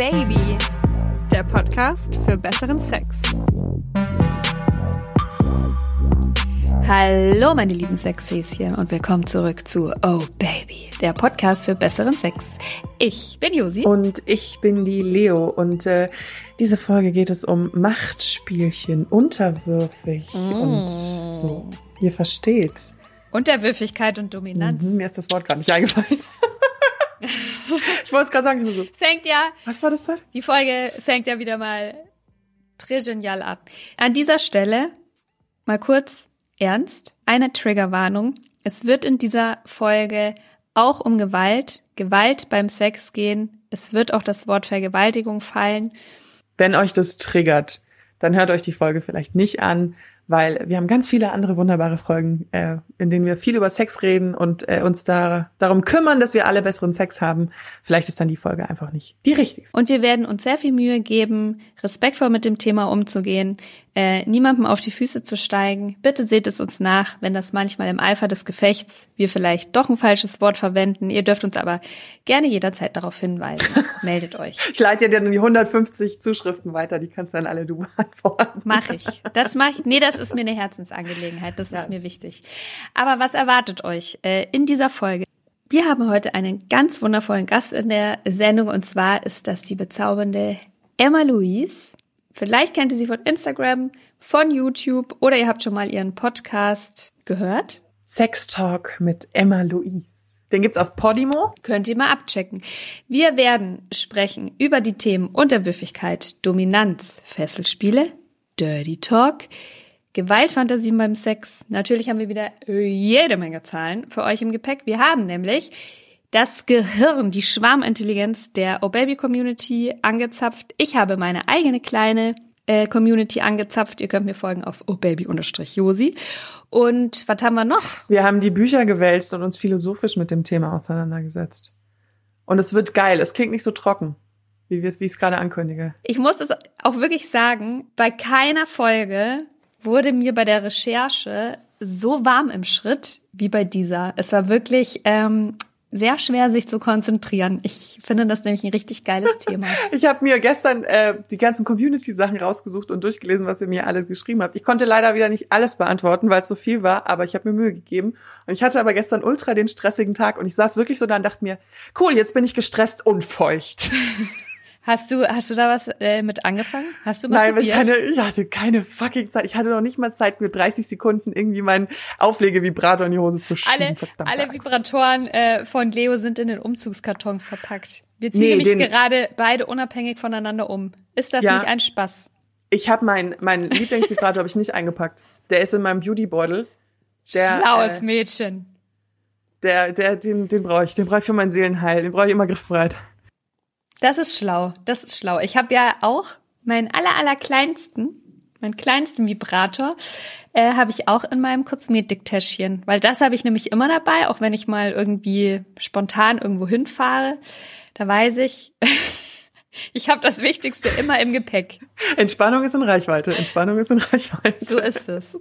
Baby, der Podcast für besseren Sex. Hallo meine lieben Sexhäschen und willkommen zurück zu Oh Baby, der Podcast für besseren Sex. Ich bin Josi. Und ich bin die Leo und äh, diese Folge geht es um Machtspielchen, unterwürfig mm. und so. Ihr versteht. Unterwürfigkeit und Dominanz. Mhm, mir ist das Wort gerade nicht eingefallen. ich wollte es gerade sagen. So. Fängt ja. Was war das denn? Die Folge fängt ja wieder mal très genial an. An dieser Stelle mal kurz ernst. Eine Triggerwarnung. Es wird in dieser Folge auch um Gewalt, Gewalt beim Sex gehen. Es wird auch das Wort Vergewaltigung fallen. Wenn euch das triggert, dann hört euch die Folge vielleicht nicht an weil wir haben ganz viele andere wunderbare Folgen, äh, in denen wir viel über Sex reden und äh, uns da darum kümmern, dass wir alle besseren Sex haben. Vielleicht ist dann die Folge einfach nicht die richtige. Und wir werden uns sehr viel Mühe geben, respektvoll mit dem Thema umzugehen, äh, niemandem auf die Füße zu steigen. Bitte seht es uns nach, wenn das manchmal im Eifer des Gefechts wir vielleicht doch ein falsches Wort verwenden. Ihr dürft uns aber gerne jederzeit darauf hinweisen. Meldet euch. Ich leite dir dann die 150 Zuschriften weiter, die kannst dann alle du beantworten. Mach ich. Das mach ich. Nee, das ist mir eine Herzensangelegenheit. Das ja, ist mir wichtig. Aber was erwartet euch äh, in dieser Folge? Wir haben heute einen ganz wundervollen Gast in der Sendung und zwar ist das die bezaubernde Emma Louise. Vielleicht kennt ihr sie von Instagram, von YouTube oder ihr habt schon mal ihren Podcast gehört. Sex Talk mit Emma Louise. Den gibt's auf Podimo. Könnt ihr mal abchecken. Wir werden sprechen über die Themen Unterwürfigkeit, Dominanz, Fesselspiele, Dirty Talk, Gewaltfantasien beim Sex. Natürlich haben wir wieder jede Menge Zahlen für euch im Gepäck. Wir haben nämlich das Gehirn, die Schwarmintelligenz der O-Baby-Community angezapft. Ich habe meine eigene kleine äh, Community angezapft. Ihr könnt mir folgen auf obaby-josi. Und was haben wir noch? Wir haben die Bücher gewälzt und uns philosophisch mit dem Thema auseinandergesetzt. Und es wird geil. Es klingt nicht so trocken, wie, wie ich es gerade ankündige. Ich muss es auch wirklich sagen, bei keiner Folge wurde mir bei der Recherche so warm im Schritt wie bei dieser. Es war wirklich ähm, sehr schwer, sich zu konzentrieren. Ich finde das nämlich ein richtig geiles Thema. ich habe mir gestern äh, die ganzen Community-Sachen rausgesucht und durchgelesen, was ihr mir alles geschrieben habt. Ich konnte leider wieder nicht alles beantworten, weil es so viel war, aber ich habe mir Mühe gegeben. Und ich hatte aber gestern ultra den stressigen Tag und ich saß wirklich so da und dachte mir, cool, jetzt bin ich gestresst und feucht. Hast du, hast du da was äh, mit angefangen? Hast du Nein, ich keine, ich hatte keine fucking Zeit. Ich hatte noch nicht mal Zeit, mir 30 Sekunden irgendwie meinen Auflegevibrator in die Hose zu schieben. Alle, alle Vibratoren äh, von Leo sind in den Umzugskartons verpackt. Wir ziehen nee, nämlich gerade beide unabhängig voneinander um. Ist das ja, nicht ein Spaß? Ich habe meinen mein Lieblingsvibrator habe ich nicht eingepackt. Der ist in meinem Beautybeutel. Der, Schlaues äh, Mädchen. Der, der, den, den brauche ich. Den brauche ich für mein Seelenheil. Den brauche ich immer griffbereit. Das ist schlau. Das ist schlau. Ich habe ja auch meinen aller, aller kleinsten, meinen kleinsten Vibrator, äh, habe ich auch in meinem Kosmetiktäschchen. Weil das habe ich nämlich immer dabei, auch wenn ich mal irgendwie spontan irgendwo hinfahre. Da weiß ich, ich habe das Wichtigste immer im Gepäck. Entspannung ist in Reichweite. Entspannung ist in Reichweite. So ist es.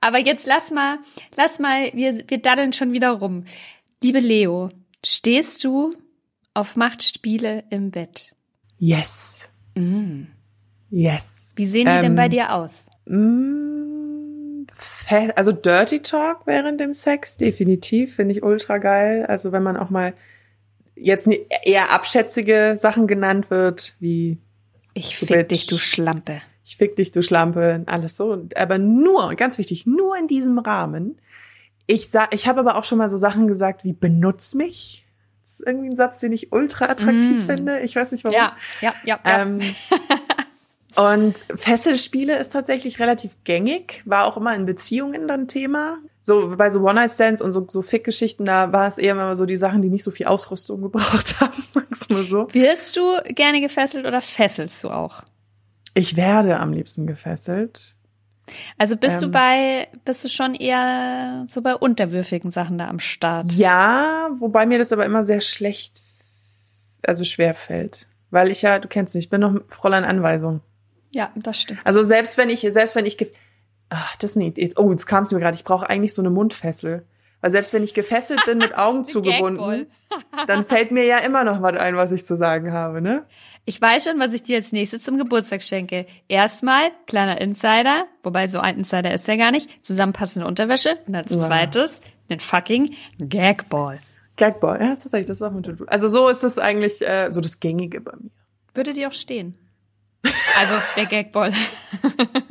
Aber jetzt lass mal, lass mal, wir, wir daddeln schon wieder rum. Liebe Leo, stehst du auf Machtspiele im Bett. Yes. Mm. Yes. Wie sehen die ähm, denn bei dir aus? Mm, also Dirty Talk während dem Sex, definitiv, finde ich ultra geil. Also wenn man auch mal jetzt eher abschätzige Sachen genannt wird, wie Ich fick Bitch, dich, du Schlampe. Ich fick dich, du Schlampe, alles so. Aber nur, ganz wichtig, nur in diesem Rahmen. Ich sag, ich habe aber auch schon mal so Sachen gesagt wie benutz mich ist irgendwie ein Satz, den ich ultra attraktiv mm. finde. Ich weiß nicht warum. Ja, ja, ja. ja. Ähm, und Fesselspiele ist tatsächlich relativ gängig, war auch immer in Beziehungen dann Thema. So bei so One-Night-Stands und so, so Fick-Geschichten, da war es eher immer so die Sachen, die nicht so viel Ausrüstung gebraucht haben, sag's mal so. Wirst du gerne gefesselt oder fesselst du auch? Ich werde am liebsten gefesselt. Also bist ähm, du bei, bist du schon eher so bei unterwürfigen Sachen da am Start? Ja, wobei mir das aber immer sehr schlecht, also schwer fällt. Weil ich ja, du kennst mich, ich bin noch Fräulein Anweisung. Ja, das stimmt. Also selbst wenn ich, selbst wenn ich, ach, das nicht, jetzt, oh, jetzt kam es mir gerade, ich brauche eigentlich so eine Mundfessel. Weil selbst wenn ich gefesselt bin, mit Augen zugebunden, dann fällt mir ja immer noch was ein, was ich zu sagen habe, ne? Ich weiß schon, was ich dir als nächstes zum Geburtstag schenke. Erstmal, kleiner Insider, wobei so ein Insider ist ja gar nicht, zusammenpassende Unterwäsche. Und als zweites, den fucking Gagball. Gagball, ja, tatsächlich, das ist auch To-Do. Also so ist es eigentlich äh, so das Gängige bei mir. Würde dir auch stehen. Also der Gagball.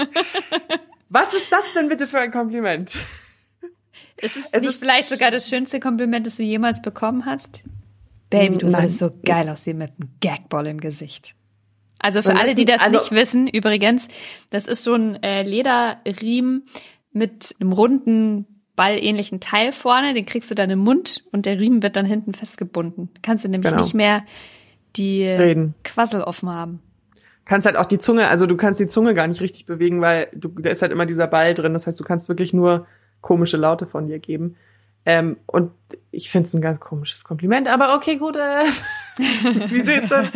Was ist das denn bitte für ein Kompliment? Ist es, ist- vielleicht sogar das schönste Kompliment, das du jemals bekommen hast? Baby, du würdest so geil aussehen mit einem Gagball im Gesicht. Also für alle, die das also- nicht wissen, übrigens, das ist so ein äh, Lederriemen mit einem runden ballähnlichen Teil vorne, den kriegst du dann im Mund und der Riemen wird dann hinten festgebunden. Kannst du nämlich Genau. nicht mehr die Reden. Quassel offen haben. Kannst halt auch die Zunge, also du kannst die Zunge gar nicht richtig bewegen, weil du, da ist halt immer dieser Ball drin. Das heißt, du kannst wirklich nur komische Laute von dir geben. Ähm, und ich finde es ein ganz komisches Kompliment, aber okay, gut. Äh, wie sieht's denn?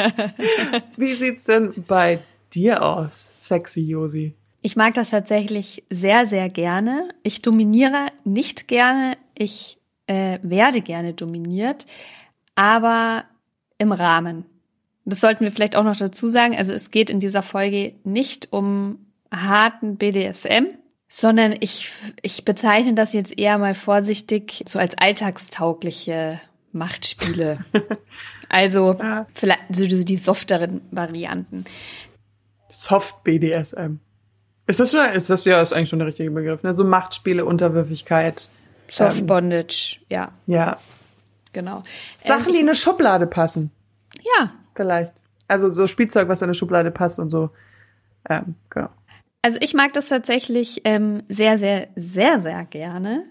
Wie sieht's denn bei dir aus, sexy Josi? Ich mag das tatsächlich sehr, sehr gerne. Ich dominiere nicht gerne. Ich äh, werde gerne dominiert, aber im Rahmen. Das sollten wir vielleicht auch noch dazu sagen. Also es geht in dieser Folge nicht um harten BDSM, sondern ich, ich bezeichne das jetzt eher mal vorsichtig so als alltagstaugliche Machtspiele. Also Ja. vielleicht so die softeren Varianten. Soft BDSM. Ist das schon, ist das ja ist eigentlich schon der richtige Begriff, ne? So Machtspiele, Unterwürfigkeit. Soft Ähm, Bondage, ja, Ja. genau. Sachen, Ähm, die in eine Schublade passen. Ja, Vielleicht. Also so Spielzeug, was in eine Schublade passt und so. Ähm, genau. Also ich mag das tatsächlich ähm, sehr, sehr, sehr, sehr gerne.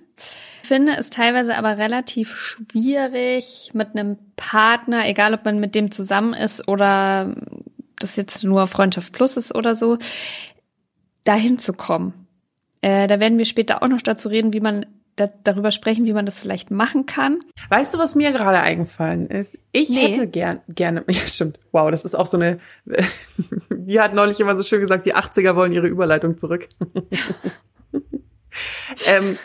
Finde es teilweise aber relativ schwierig mit einem Partner, egal ob man mit dem zusammen ist oder das jetzt nur Freundschaft Plus ist oder so, dahin zu kommen. Äh, da werden wir später auch noch dazu reden, wie man da, darüber sprechen, wie man das vielleicht machen kann. Weißt du, was mir gerade eingefallen ist? Ich Nee. hätte gern, gerne, ja stimmt, wow, das ist auch so eine, die hat neulich immer so schön gesagt, die 80er wollen ihre Überleitung zurück. ähm,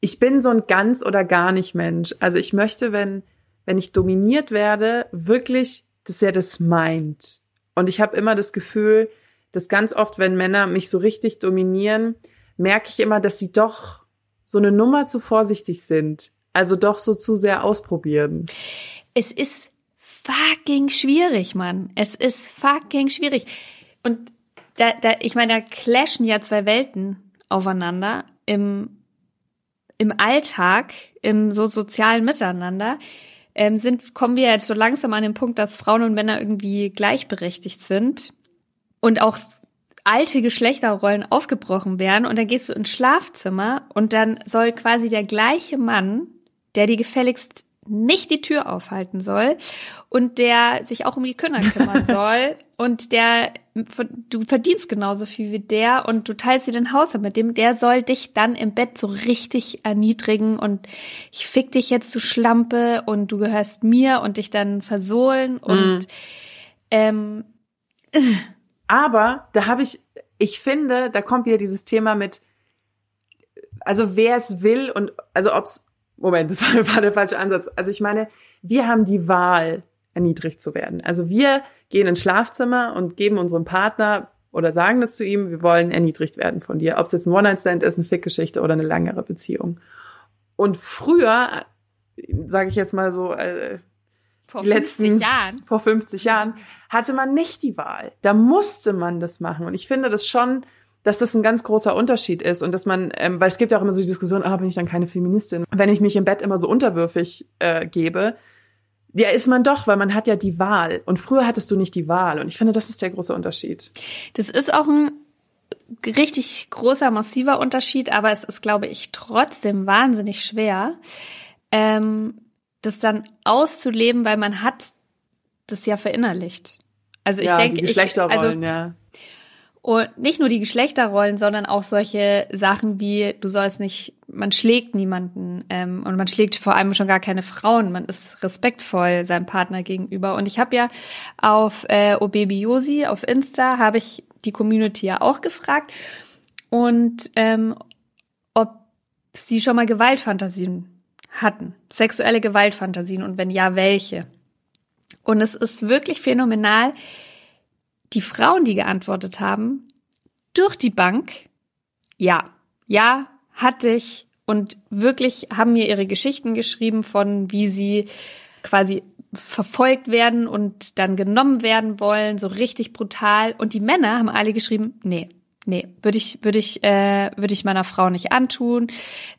ich bin so ein ganz oder gar nicht Mensch. Also ich möchte, wenn, wenn ich dominiert werde, wirklich, dass er das meint. Und ich habe immer das Gefühl, dass ganz oft, wenn Männer mich so richtig dominieren, merke ich immer, dass sie doch so eine Nummer zu vorsichtig sind. Also doch so zu sehr ausprobieren. Es ist fucking schwierig, Mann. Es ist fucking schwierig. Und da, da, ich meine, da clashen ja zwei Welten aufeinander im, im Alltag, im so sozialen Miteinander. Ähm, sind, kommen wir jetzt so langsam an den Punkt, dass Frauen und Männer irgendwie gleichberechtigt sind und auch alte Geschlechterrollen aufgebrochen werden und dann gehst du ins Schlafzimmer und dann soll quasi der gleiche Mann, der dir gefälligst nicht die Tür aufhalten soll und der sich auch um die Kinder kümmern soll und der du verdienst genauso viel wie der und du teilst dir den Haushalt mit dem, der soll dich dann im Bett so richtig erniedrigen und ich fick dich jetzt du Schlampe und du gehörst mir und dich dann versohlen und ähm, Aber da habe ich, ich finde, da kommt wieder dieses Thema mit, also wer es will und also ob's, Moment, das war der falsche Ansatz. Also ich meine, wir haben die Wahl, erniedrigt zu werden. Also wir gehen ins Schlafzimmer und geben unserem Partner oder sagen das zu ihm, wir wollen erniedrigt werden von dir. Ob es jetzt ein One-Night-Stand ist, eine Fickgeschichte oder eine langere Beziehung. Und früher, sage ich jetzt mal so, äh, vor die letzten 50 Jahren vor 50 Jahren hatte man nicht die Wahl. Da musste man das machen. Und ich finde das schon, dass das ein ganz großer Unterschied ist und dass man, ähm, weil es gibt ja auch immer so die Diskussion, ah, bin ich dann keine Feministin, wenn ich mich im Bett immer so unterwürfig äh, gebe. Ja, ist man doch, weil man hat ja die Wahl. Und früher hattest du nicht die Wahl. Und ich finde, das ist der große Unterschied. Das ist auch ein richtig großer, massiver Unterschied, aber es ist, glaube ich, trotzdem wahnsinnig schwer, ähm, das dann auszuleben, weil man hat das ja verinnerlicht. Also ich ja, denke, die ich, Geschlechterrollen, also ja. und nicht nur die Geschlechterrollen, sondern auch solche Sachen wie, du sollst nicht, man schlägt niemanden ähm, und man schlägt vor allem schon gar keine Frauen. Man ist respektvoll seinem Partner gegenüber. Und ich habe ja auf äh, Obebiosi auf Insta, habe ich die Community ja auch gefragt. Und ähm, ob sie schon mal Gewaltfantasien hatten, sexuelle Gewaltfantasien und wenn ja, welche. Und es ist wirklich phänomenal, die Frauen, die geantwortet haben, durch die Bank, ja, ja, hatte ich und wirklich haben mir ihre Geschichten geschrieben von, wie sie quasi verfolgt werden und dann genommen werden wollen, so richtig brutal. Und die Männer haben alle geschrieben, nee, nee, würde ich, würde ich, äh, würde ich meiner Frau nicht antun.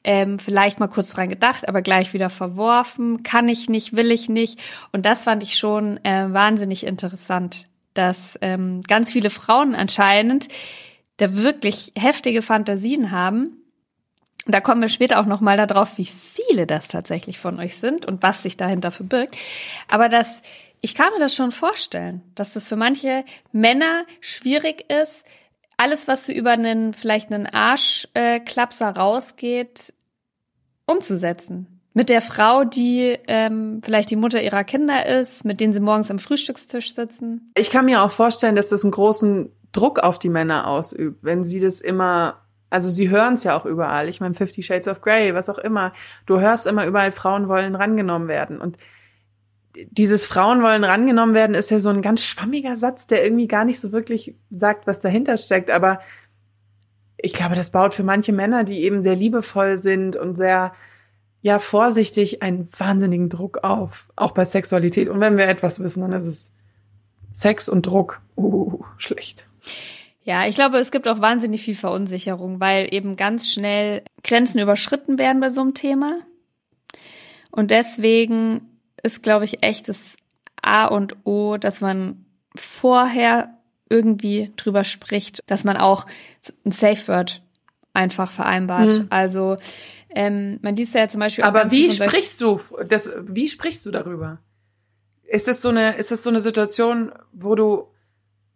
Ähm, vielleicht mal kurz dran gedacht, aber gleich wieder verworfen. Kann ich nicht, will ich nicht. Und das fand ich schon äh, wahnsinnig interessant, dass ähm, ganz viele Frauen anscheinend da wirklich heftige Fantasien haben da kommen wir später auch noch mal darauf, wie viele das tatsächlich von euch sind und was sich dahinter verbirgt. Aber das, ich kann mir das schon vorstellen, dass das für manche Männer schwierig ist, alles, was so über einen vielleicht einen Arschklapser rausgeht, umzusetzen. Mit der Frau, die ähm, vielleicht die Mutter ihrer Kinder ist, mit denen sie morgens am Frühstückstisch sitzen. Ich kann mir auch vorstellen, dass das einen großen Druck auf die Männer ausübt, wenn sie das immer also sie hören es ja auch überall. Ich meine, Fifty Shades of Grey, was auch immer. Du hörst immer überall, Frauen wollen rangenommen werden. Und dieses Frauen wollen rangenommen werden ist ja so ein ganz schwammiger Satz, der irgendwie gar nicht so wirklich sagt, was dahinter steckt. Aber ich glaube, das baut für manche Männer, die eben sehr liebevoll sind und sehr, ja, vorsichtig, einen wahnsinnigen Druck auf. Auch bei Sexualität. Und wenn wir etwas wissen, dann ist es Sex und Druck. Uh, schlecht. Ja, ich glaube, es gibt auch wahnsinnig viel Verunsicherung, weil eben ganz schnell Grenzen überschritten werden bei so einem Thema. Und deswegen ist, glaube ich, echt das A und O, dass man vorher irgendwie drüber spricht, dass man auch ein Safe Word einfach vereinbart. Mhm. Also ähm, man liest ja zum Beispiel. Aber wie sprichst du das? Wie sprichst du darüber? Ist das so eine? Ist das so eine Situation, wo du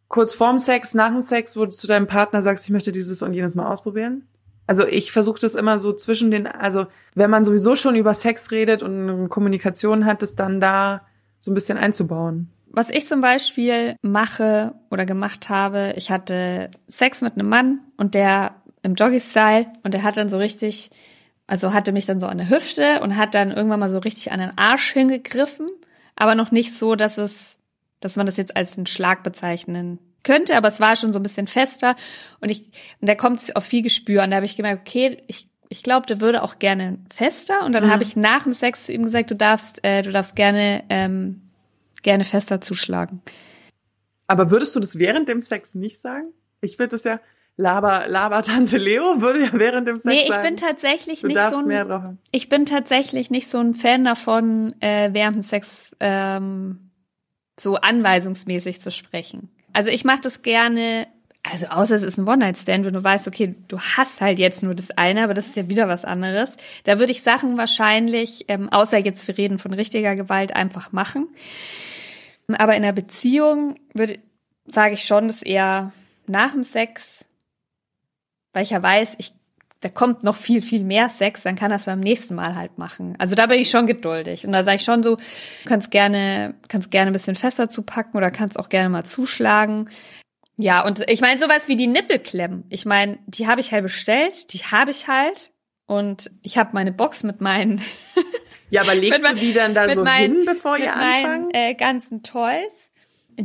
kurz vorm Sex, nach dem Sex, wo du zu deinem Partner sagst, ich möchte dieses und jenes mal ausprobieren? Also ich versuche das immer so zwischen den, also wenn man sowieso schon über Sex redet und Kommunikation hat, das dann da so ein bisschen einzubauen. Was ich zum Beispiel mache oder gemacht habe, ich hatte Sex mit einem Mann und der im Joggy-Style und der hat dann so richtig, also hatte mich dann so an der Hüfte und hat dann irgendwann mal so richtig an den Arsch hingegriffen, aber noch nicht so, dass es dass man das jetzt als einen Schlag bezeichnen könnte, aber es war schon so ein bisschen fester und ich und da kommt es auf viel Gespür und da habe ich gemerkt, okay, ich ich glaube, der würde auch gerne fester und dann mhm. habe ich nach dem Sex zu ihm gesagt, du darfst äh, du darfst gerne ähm, gerne fester zuschlagen. Aber würdest du das während dem Sex nicht sagen? Ich würde das ja Laber, Laber Tante Leo würde ja während dem Sex Nee, ich sagen, bin tatsächlich nicht so ein, Ich bin tatsächlich nicht so ein Fan davon, äh, während dem Sex ähm, so anweisungsmäßig zu sprechen. Also ich mache das gerne, also außer es ist ein One-Night-Stand, wenn du weißt, okay, du hast halt jetzt nur das eine, aber das ist ja wieder was anderes. Da würde ich Sachen wahrscheinlich, ähm, außer jetzt wir reden von richtiger Gewalt, einfach machen. Aber in einer Beziehung würde, sage ich schon, dass eher nach dem Sex, weil ich ja weiß, ich da kommt noch viel, viel mehr Sex, dann kann das beim nächsten Mal halt machen. Also da bin ich schon geduldig. Und da sage ich schon so, kannst gerne, kannst gerne ein bisschen fester zupacken oder kannst auch gerne mal zuschlagen. Ja, und ich meine, sowas wie die Nippelklemmen. Ich meine, die habe ich halt bestellt, die habe ich halt. Und ich habe meine Box mit meinen. ja, aber legst du die dann da so meinen, hin, bevor ihr anfangt? Meinen, äh, ganzen Toys.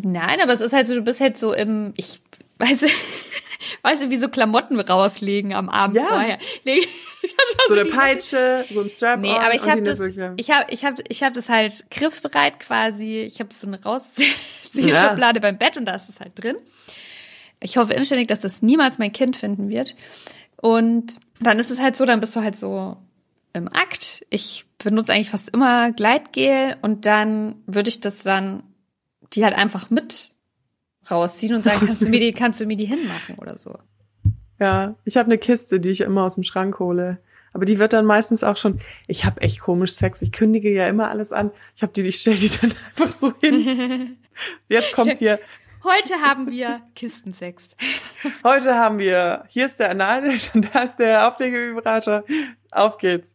Nein, aber es ist halt so, du bist halt so im, ich weiß, weißt du, wie so Klamotten rauslegen am Abend ja. vorher. so eine Peitsche, so ein Strap Nee, aber ich habe das, ich habe, ich habe, ich habe das halt griffbereit quasi. Ich habe so eine Rausziehschublade ja. beim Bett und da ist es halt drin. Ich hoffe inständig, dass das niemals mein Kind finden wird. Und dann ist es halt so, dann bist du halt so im Akt. Ich benutze eigentlich fast immer Gleitgel und dann würde ich das dann die halt einfach mit rausziehen und sagen, kannst du mir die, kannst du mir die hinmachen oder so. Ja, ich habe eine Kiste, die ich immer aus dem Schrank hole. Aber die wird dann meistens auch schon, ich habe echt komisch Sex, ich kündige ja immer alles an. Ich habe die, ich stelle die dann einfach so hin. Jetzt kommt hier. Heute haben wir Kistensex. Heute haben wir, hier ist der Analtisch und da ist der Auflegevibrator. Auf geht's.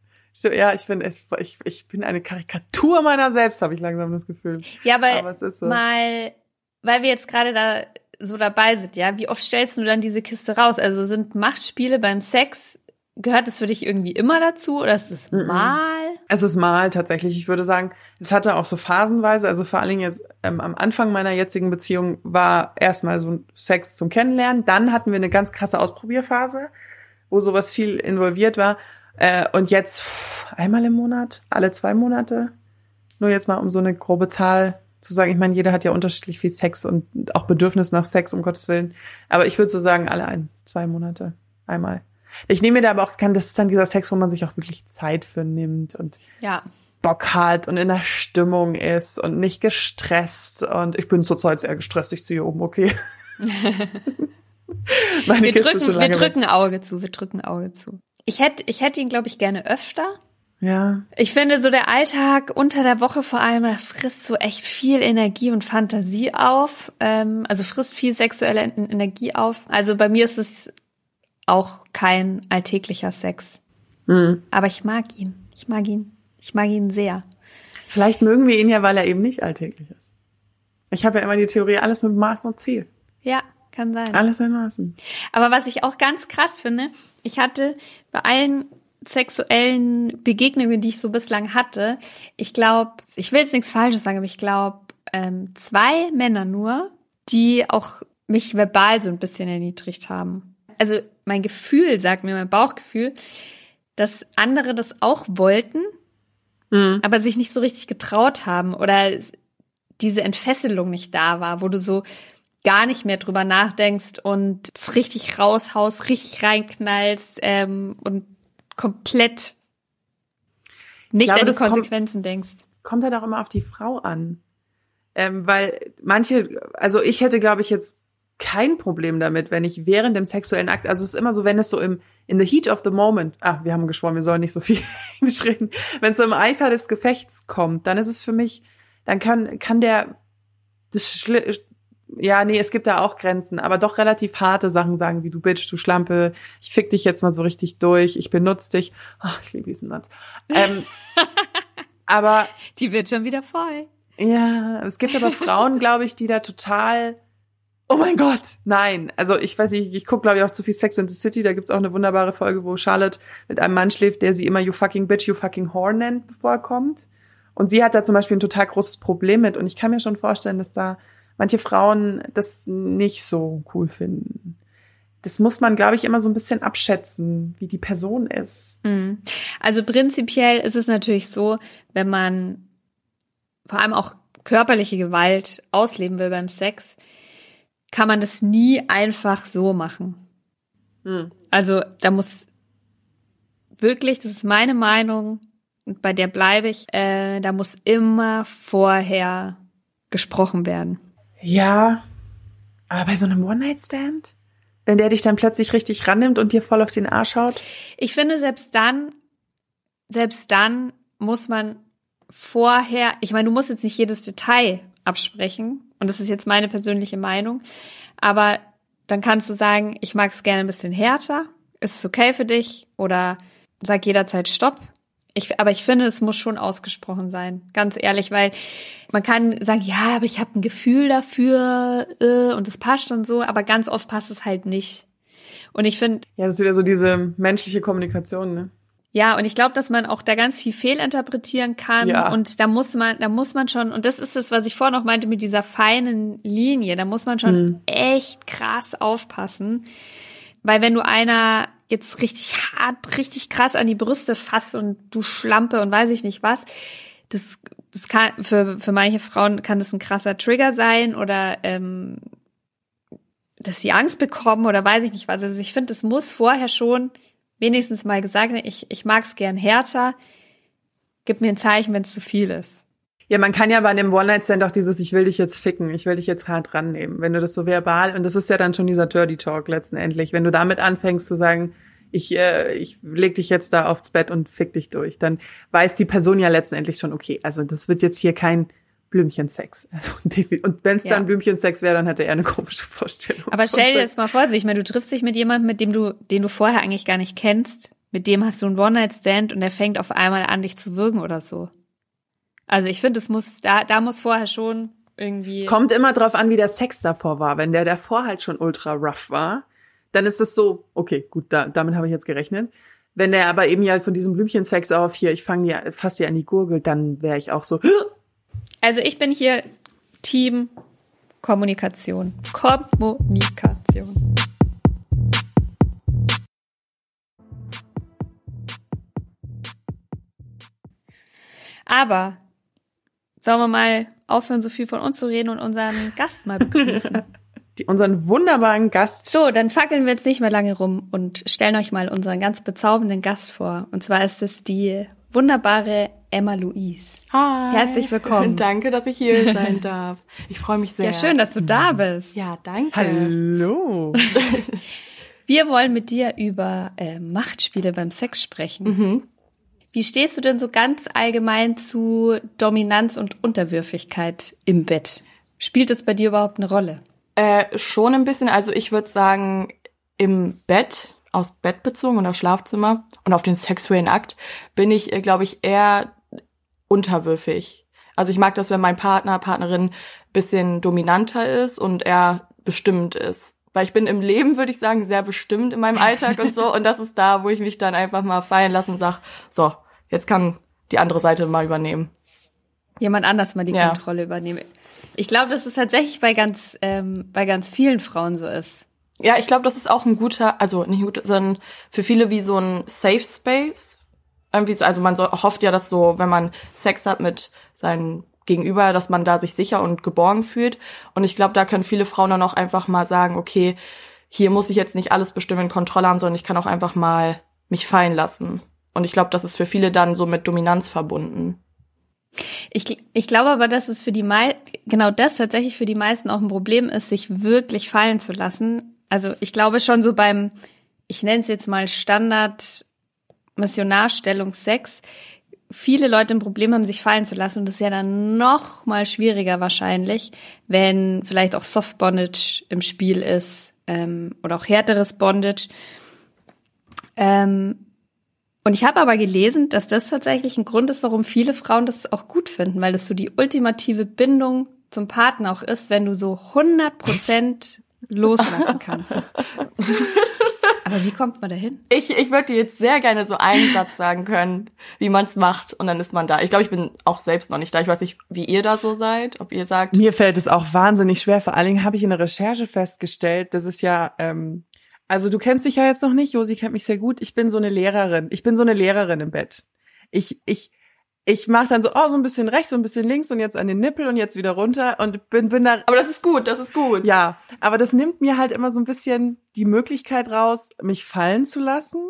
Ja, ich bin, ich, ich bin eine Karikatur meiner selbst, habe ich langsam das Gefühl. Ja, aber, aber so. mal weil wir jetzt gerade da so dabei sind, ja, wie oft stellst du dann diese Kiste raus? Also sind Machtspiele beim Sex gehört das für dich irgendwie immer dazu oder ist es mal? Es ist mal tatsächlich. Ich würde sagen, es hatte auch so phasenweise. Also vor allen Dingen jetzt ähm, am Anfang meiner jetzigen Beziehung war erstmal so Sex zum Kennenlernen. Dann hatten wir eine ganz krasse Ausprobierphase, wo sowas viel involviert war. Äh, und jetzt pff, einmal im Monat, alle zwei Monate. Nur jetzt mal um so eine grobe Zahl zu sagen. Ich meine, jeder hat ja unterschiedlich viel Sex und auch Bedürfnis nach Sex, um Gottes Willen. Aber ich würde so sagen, alle ein, zwei Monate, einmal. Ich nehme mir da aber auch, kann, das ist dann dieser Sex, wo man sich auch wirklich Zeit für nimmt und Ja. Bock hat und in der Stimmung ist und nicht gestresst. Und ich bin zurzeit sehr gestresst, ich ziehe oben, okay. Wir Kiste drücken, wir drücken Auge zu, wir drücken Auge zu. Ich hätte, ich hätte ihn, glaube ich, gerne öfter. Ja. Ich finde so der Alltag unter der Woche vor allem, das frisst so echt viel Energie und Fantasie auf. Ähm, also frisst viel sexuelle En- Energie auf. Also bei mir ist es auch kein alltäglicher Sex. Hm. Aber ich mag ihn. Ich mag ihn. Ich mag ihn sehr. Vielleicht mögen wir ihn ja, weil er eben nicht alltäglich ist. Ich habe ja immer die Theorie, alles mit Maß und Ziel. Ja, kann sein. Alles in Maßen. Aber was ich auch ganz krass finde, ich hatte bei allen sexuellen Begegnungen, die ich so bislang hatte, ich glaube, ich will jetzt nichts Falsches sagen, aber ich glaube, ähm, zwei Männer nur, die auch mich verbal so ein bisschen erniedrigt haben. Also mein Gefühl sagt mir, mein Bauchgefühl, dass andere das auch wollten, Mhm. aber sich nicht so richtig getraut haben oder diese Entfesselung nicht da war, wo du so gar nicht mehr drüber nachdenkst und es richtig raushaust, richtig reinknallst ähm, und komplett nicht glaube, an die das kommt- Konsequenzen denkst. Kommt halt auch immer auf die Frau an. Ähm, weil manche, also ich hätte, glaube ich, jetzt kein Problem damit, wenn ich während dem sexuellen Akt, also es ist immer so, wenn es so im in the heat of the moment, ah, wir haben geschworen, wir sollen nicht so viel reden, wenn es so im Eifer des Gefechts kommt, dann ist es für mich, dann kann kann der das ja, nee, es gibt da auch Grenzen, aber doch relativ harte Sachen sagen, wie du Bitch, du Schlampe, ich fick dich jetzt mal so richtig durch, ich benutze dich. Ach, ich liebe diesen Satz. Ähm, aber Die wird schon wieder voll. ja, es gibt aber Frauen, glaube ich, die da total. Oh mein Gott, nein. Also ich weiß nicht, ich gucke, glaube ich, auch zu viel Sex in the City. Da gibt's auch eine wunderbare Folge, wo Charlotte mit einem Mann schläft, der sie immer you fucking bitch, you fucking whore nennt, bevor er kommt. Und sie hat da zum Beispiel ein total großes Problem mit. Und ich kann mir schon vorstellen, dass da manche Frauen das nicht so cool finden. Das muss man, glaube ich, immer so ein bisschen abschätzen, wie die Person ist. Mhm. Also prinzipiell ist es natürlich so, wenn man vor allem auch körperliche Gewalt ausleben will beim Sex, kann man das nie einfach so machen. Hm. Also da muss wirklich, das ist meine Meinung und bei der bleibe ich, äh, da muss immer vorher gesprochen werden. Ja, aber bei so einem One-Night-Stand? Wenn der dich dann plötzlich richtig rannimmt und dir voll auf den Arsch haut? Ich finde, selbst dann, selbst dann muss man vorher, ich meine, du musst jetzt nicht jedes Detail absprechen, und das ist jetzt meine persönliche Meinung, aber dann kannst du sagen, ich mag es gerne ein bisschen härter, ist es okay für dich? Oder sag jederzeit Stopp. Ich, aber ich finde, es muss schon ausgesprochen sein, ganz ehrlich, weil man kann sagen, ja, aber ich habe ein Gefühl dafür äh, und es passt und so, aber ganz oft passt es halt nicht. Und ich finde, Ja, das ist wieder so diese menschliche Kommunikation, ne? ja, und ich glaube, dass man auch da ganz viel fehlinterpretieren kann. Ja. Und da muss man, da muss man schon, und das ist es, was ich vorhin noch meinte mit dieser feinen Linie, da muss man schon Mhm. echt krass aufpassen. Weil wenn du einer jetzt richtig hart, richtig krass an die Brüste fasst und du Schlampe und weiß ich nicht was, das, das kann für, für manche Frauen kann das ein krasser Trigger sein oder ähm, dass sie Angst bekommen oder weiß ich nicht was. Also ich finde, es muss vorher schon wenigstens mal gesagt werden, ich, ich mag es gern härter. Gib mir ein Zeichen, wenn es zu viel ist. Ja, man kann ja bei einem One-Night-Stand auch dieses Ich will dich jetzt ficken, ich will dich jetzt hart rannehmen. Wenn du das so verbal, und das ist ja dann schon dieser Dirty Talk letztendlich, wenn du damit anfängst zu sagen, ich, äh, ich leg dich jetzt da aufs Bett und fick dich durch, dann weiß die Person ja letztendlich schon, okay, also das wird jetzt hier kein Blümchensex. Also, und wenn es Ja. dann Blümchensex wäre, dann hätte er eine komische Vorstellung. Aber stell dir das mal vor, ich meine, du triffst dich mit jemandem, mit dem du, den du vorher eigentlich gar nicht kennst, mit dem hast du einen One-Night-Stand und der fängt auf einmal an, dich zu würgen oder so. Also ich finde, es muss, da, da muss vorher schon irgendwie. Es kommt immer drauf an, wie der Sex davor war. Wenn der davor halt schon ultra rough war, dann ist es so, okay, gut, da, damit habe ich jetzt gerechnet. Wenn der aber eben ja von diesem Blümchensex auf hier, ich fange ja fast ja an die Gurgel, dann wäre ich auch so. Also ich bin hier Team Kommunikation. Kommunikation. Aber sollen wir mal aufhören, so viel von uns zu reden und unseren Gast mal begrüßen? Die, unseren wunderbaren Gast. So, dann fackeln wir jetzt nicht mehr lange rum und stellen euch mal unseren ganz bezaubernden Gast vor. Und zwar ist es die wunderbare Emma Louise. Hi. Herzlich willkommen. Danke, dass ich hier sein darf. Ich freue mich sehr. Ja, schön, dass du da bist. Ja, danke. Hallo. Wir wollen mit dir über äh, Machtspiele beim Sex sprechen. Mhm. Wie stehst du denn so ganz allgemein zu Dominanz und Unterwürfigkeit im Bett? Spielt es bei dir überhaupt eine Rolle? Äh, schon ein bisschen. Also ich würde sagen, im Bett, aus Bett bezogen und aufs Schlafzimmer und auf den sexuellen Akt, bin ich, äh, glaube ich, eher unterwürfig. Also ich mag das, wenn mein Partner, Partnerin bisschen dominanter ist und er bestimmt ist. Weil ich bin im Leben, würde ich sagen, sehr bestimmt in meinem Alltag und so. Und das ist da, wo ich mich dann einfach mal fallen lasse und sag, so, jetzt kann die andere Seite mal übernehmen. Jemand anders mal die Ja. Kontrolle übernehmen. Ich glaube, dass es tatsächlich bei ganz, ähm, bei ganz vielen Frauen so ist. Ja, ich glaube, das ist auch ein guter, also nicht gut, sondern für viele wie so ein Safe Space. Irgendwie so, also man so, hofft ja, dass so, wenn man Sex hat mit seinem Gegenüber, dass man da sich sicher und geborgen fühlt. Und ich glaube, da können viele Frauen dann auch einfach mal sagen, okay, hier muss ich jetzt nicht alles bestimmen, Kontrolle haben, sondern ich kann auch einfach mal mich fallen lassen. Und ich glaube, das ist für viele dann so mit Dominanz verbunden. Ich, ich glaube aber, dass es für die mei genau das tatsächlich für die meisten auch ein Problem ist, sich wirklich fallen zu lassen. Also ich glaube schon so beim, ich nenne es jetzt mal Standard Missionarstellung Sex, viele Leute ein Problem haben, sich fallen zu lassen. Und das ist ja dann noch mal schwieriger wahrscheinlich, wenn vielleicht auch Soft Bondage im Spiel ist ähm, oder auch härteres Bondage. Ähm, und ich habe aber gelesen, dass das tatsächlich ein Grund ist, warum viele Frauen das auch gut finden, weil das so die ultimative Bindung zum Partner auch ist, wenn du so 100 Prozent loslassen kannst. aber wie kommt man dahin? Ich, ich würde dir jetzt sehr gerne so einen Satz sagen können, wie man es macht und dann ist man da. Ich glaube, ich bin auch selbst noch nicht da. Ich weiß nicht, wie ihr da so seid, ob ihr sagt, Mir fällt es auch wahnsinnig schwer. Vor allen Dingen habe ich in der Recherche festgestellt, dass es ja, ähm, also du kennst dich ja jetzt noch nicht, Josi kennt mich sehr gut. Ich bin so eine Lehrerin. Ich bin so eine Lehrerin im Bett. Ich, ich, ich mache dann so, oh, so ein bisschen rechts, so ein bisschen links und jetzt an den Nippel und jetzt wieder runter und bin, bin da. aber das ist gut, das ist gut. Ja, aber das nimmt mir halt immer so ein bisschen die Möglichkeit raus, mich fallen zu lassen.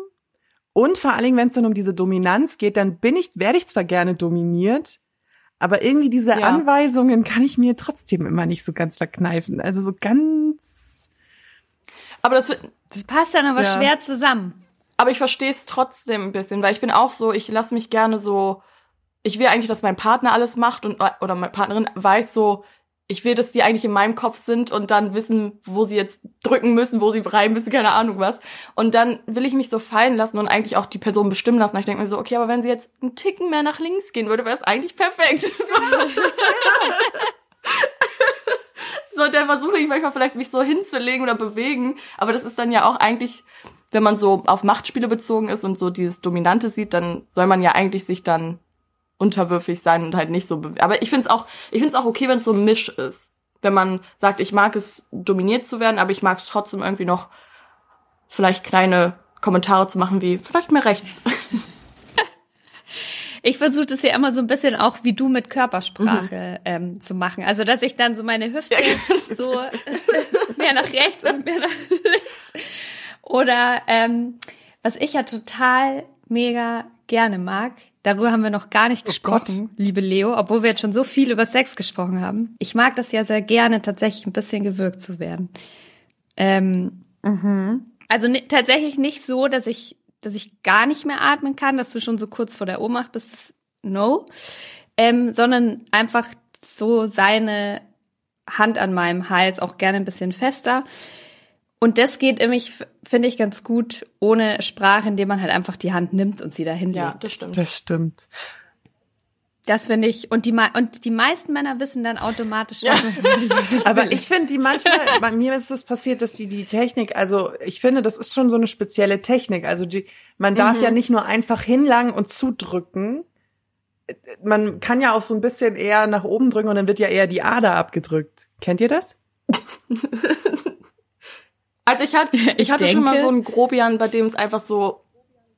Und vor allen Dingen, wenn es dann um diese Dominanz geht, dann bin ich, werde ich zwar gerne dominiert, aber irgendwie diese Ja. Anweisungen kann ich mir trotzdem immer nicht so ganz verkneifen. Also so ganz. Aber das, Das passt dann aber Ja. schwer zusammen. aber ich verstehe es trotzdem ein bisschen, weil ich bin auch so, ich lasse mich gerne so, ich will eigentlich, dass mein Partner alles macht und oder meine Partnerin weiß so, ich will, dass die eigentlich in meinem Kopf sind und dann wissen, wo sie jetzt drücken müssen, wo sie rein müssen, keine Ahnung was. Und dann will ich mich so fallen lassen und eigentlich auch die Person bestimmen lassen. Und ich denke mir so, okay, aber wenn sie jetzt einen Ticken mehr nach links gehen würde, wäre es eigentlich perfekt. So. so, dann versuche ich manchmal vielleicht mich so hinzulegen oder bewegen. Aber das ist dann ja auch eigentlich, wenn man so auf Machtspiele bezogen ist und so dieses Dominante sieht, dann soll man ja eigentlich sich dann unterwürfig sein und halt nicht so. be- Aber ich finde es auch, ich finde es auch okay, wenn es so ein Misch ist. Wenn man sagt, ich mag es dominiert zu werden, aber ich mag es trotzdem irgendwie noch vielleicht kleine Kommentare zu machen wie vielleicht mehr rechts. Ich versuche das ja immer so ein bisschen auch wie du mit Körpersprache ähm, zu machen. Also dass ich dann so meine Hüfte so mehr nach rechts und mehr nach links. Oder ähm, was ich ja total mega gerne mag, darüber haben wir noch gar nicht gesprochen, liebe Leo, obwohl wir jetzt schon so viel über Sex gesprochen haben. Ich mag das ja sehr gerne, tatsächlich ein bisschen gewürgt zu werden. Ähm, also ni- tatsächlich nicht so, dass ich, dass ich gar nicht mehr atmen kann, dass du schon so kurz vor der Ohnmacht bist. No. Ähm, sondern einfach so seine Hand an meinem Hals auch gerne ein bisschen fester. Und das geht nämlich, finde ich, ganz gut ohne Sprache, indem man halt einfach die Hand nimmt und sie dahin Ja, legt. das stimmt. Das stimmt. Das finde ich. Und die, und die meisten Männer wissen dann automatisch, ja. Aber ich finde, die manchmal, bei mir ist es passiert, dass die die Technik, also ich finde, das ist schon so eine spezielle Technik. Also die, man darf mhm. ja nicht nur einfach hinlangen und zudrücken. Man kann ja auch so ein bisschen eher nach oben drücken und dann wird ja eher die Ader abgedrückt. Kennt ihr das? also ich hatte, ich, ich hatte denke, schon mal so einen Grobian, bei dem es einfach so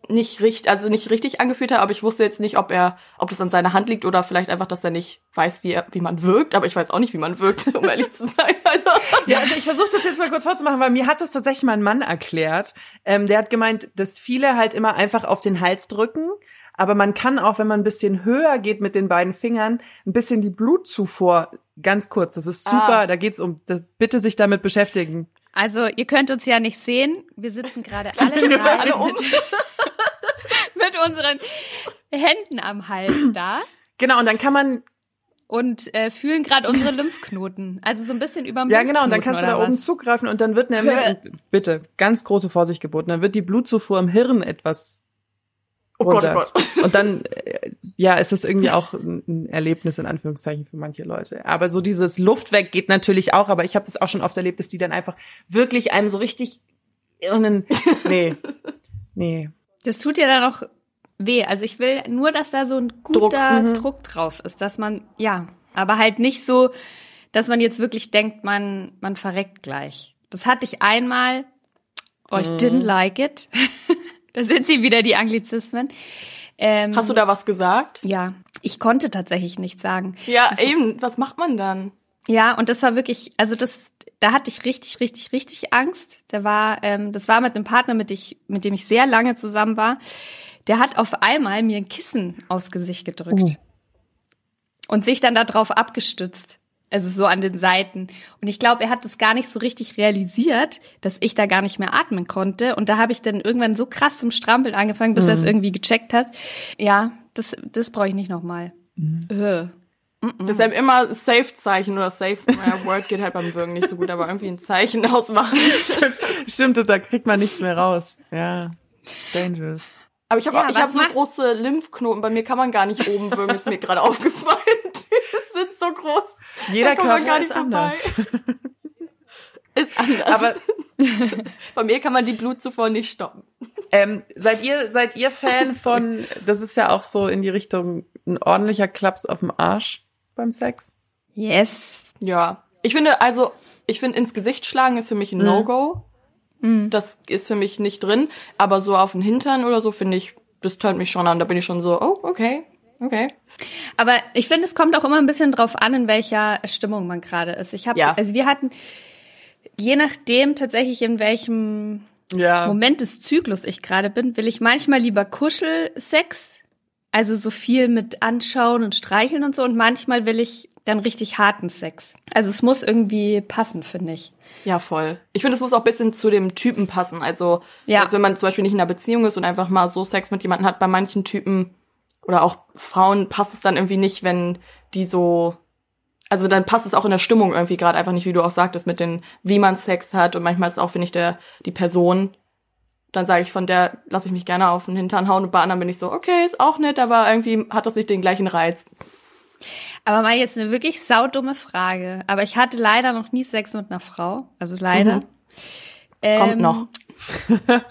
nicht richtig, also nicht richtig angefühlt hat, aber ich wusste jetzt nicht, ob er, ob das an seiner Hand liegt oder vielleicht einfach, dass er nicht weiß, wie er, wie man wirkt. Aber ich weiß auch nicht, wie man wirkt, um ehrlich zu sein. Also. Ja, also ich versuche das jetzt mal kurz vorzumachen, weil mir hat das tatsächlich mal ein Mann erklärt. Ähm, der hat gemeint, dass viele halt immer einfach auf den Hals drücken. Aber man kann auch, wenn man ein bisschen höher geht mit den beiden Fingern, ein bisschen die Blutzufuhr ganz kurz. Das ist super. Ah. Da geht's um. Das, bitte sich damit beschäftigen. Also ihr könnt uns ja nicht sehen. Wir sitzen gerade alle drei um. mit, mit unseren Händen am Hals da. Genau, und dann kann man und äh, fühlen gerade unsere Lymphknoten. Also so ein bisschen über Ja, genau, und dann kannst du da was? oben zugreifen und dann wird nämlich, bitte, ganz große Vorsicht geboten, dann wird die Blutzufuhr im Hirn etwas Oh Gott, oh Gott. Und dann, äh, ja, ist es irgendwie auch ein Erlebnis in Anführungszeichen für manche Leute. Aber so dieses Luft weg geht natürlich auch, aber ich habe das auch schon oft erlebt, dass die dann einfach wirklich einem so richtig nee, nee. Das tut ja dann auch weh. Also ich will nur, dass da so ein guter Druck, mhm. Druck drauf ist, dass man, ja, aber halt nicht so, dass man jetzt wirklich denkt, man, man verreckt gleich. Das hatte ich einmal. Oh, I didn't mhm. like it. da sind sie wieder, die Anglizismen. Ähm, Hast du da was gesagt? Ja, ich konnte tatsächlich nichts sagen. Ja, das eben. Was macht man dann? Ja, und das war wirklich, also das, da hatte ich richtig, richtig, richtig Angst. Der war, ähm, das war mit einem Partner, mit, ich, mit dem ich sehr lange zusammen war. Der hat auf einmal mir ein Kissen aufs Gesicht gedrückt uh. und sich dann darauf abgestützt. Also so an den Seiten. Und ich glaube, er hat das gar nicht so richtig realisiert, dass ich da gar nicht mehr atmen konnte. Und da habe ich dann irgendwann so krass zum Strampeln angefangen, bis mhm. er es irgendwie gecheckt hat. Ja, das, das brauche ich nicht nochmal. Mhm. Äh. Das ist einem immer Safe-Zeichen oder Safe, naja, Word geht halt beim Würgen nicht so gut, aber irgendwie ein Zeichen ausmachen. Stimmt, stimmt, da kriegt man nichts mehr raus. Ja, it's dangerous. Aber ich habe ja, ich hab so große Lymphknoten, bei mir kann man gar nicht oben würgen, ist mir gerade aufgefallen. Die sind so groß. Jeder Körper ist anders. ist anders. Aber bei mir kann man die Blutzufuhr nicht stoppen. Ähm, seid ihr seid ihr Fan von? Das ist ja auch so in die Richtung ein ordentlicher Klaps auf dem Arsch beim Sex? Yes. Ja. Ich finde, also, ich finde, ins Gesicht schlagen ist für mich ein mhm. No-Go. Mhm. Das ist für mich nicht drin. Aber so auf den Hintern oder so finde ich, das tönt mich schon an. Da bin ich schon so, oh, okay, okay. Aber ich finde, es kommt auch immer ein bisschen drauf an, in welcher Stimmung man gerade ist. Ich habe, ja. also wir hatten, je nachdem tatsächlich in welchem ja. Moment des Zyklus ich gerade bin, will ich manchmal lieber Kuschelsex also so viel mit anschauen und streicheln und so. Und manchmal will ich dann richtig harten Sex. Also es muss irgendwie passen, finde ich. Ja, voll. Ich finde, es muss auch bisschen zu dem Typen passen. Also, ja. also wenn man zum Beispiel nicht in einer Beziehung ist und einfach mal so Sex mit jemandem hat, bei manchen Typen oder auch Frauen passt es dann irgendwie nicht, wenn die so also dann passt es auch in der Stimmung irgendwie gerade einfach nicht, wie du auch sagtest, mit den, wie man Sex hat. Und manchmal ist es auch, finde ich, der, die Person, dann sage ich, von der lasse ich mich gerne auf den Hintern hauen und bei anderen bin ich so, okay, ist auch nett, aber irgendwie hat das nicht den gleichen Reiz. Aber mal jetzt eine wirklich saudumme Frage. Aber ich hatte leider noch nie Sex mit einer Frau. Also leider. Mhm. Ähm, Kommt noch.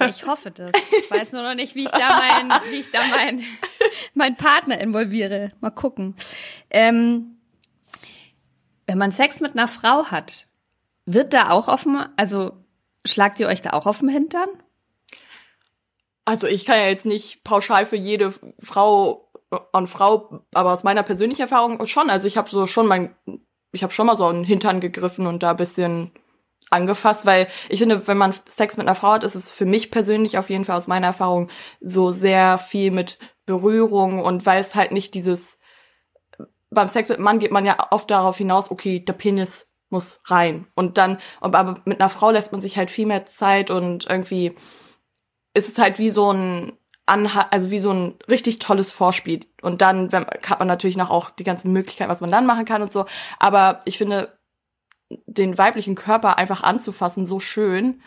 Ich hoffe das. Ich weiß nur noch nicht, wie ich da mein, wie ich da mein, mein Partner involviere. Mal gucken. Ähm, wenn man Sex mit einer Frau hat, wird da auch offen, also schlagt ihr euch da auch auf den Hintern? Also ich kann ja jetzt nicht pauschal für jede Frau und Frau, aber aus meiner persönlichen Erfahrung schon. Also ich habe so schon mein, ich habe schon mal so einen Hintern gegriffen und da bisschen angefasst, weil ich finde, wenn man Sex mit einer Frau hat, ist es für mich persönlich auf jeden Fall aus meiner Erfahrung so sehr viel mit Berührung und weil es halt nicht dieses beim Sex mit Mann geht man ja oft darauf hinaus, okay, der Penis muss rein und dann aber mit einer Frau lässt man sich halt viel mehr Zeit und irgendwie ist es halt wie so ein Anha also wie so ein richtig tolles Vorspiel. Und dann wenn, hat man natürlich noch auch die ganzen Möglichkeiten, was man dann machen kann und so. Aber ich finde, den weiblichen Körper einfach anzufassen, so schön.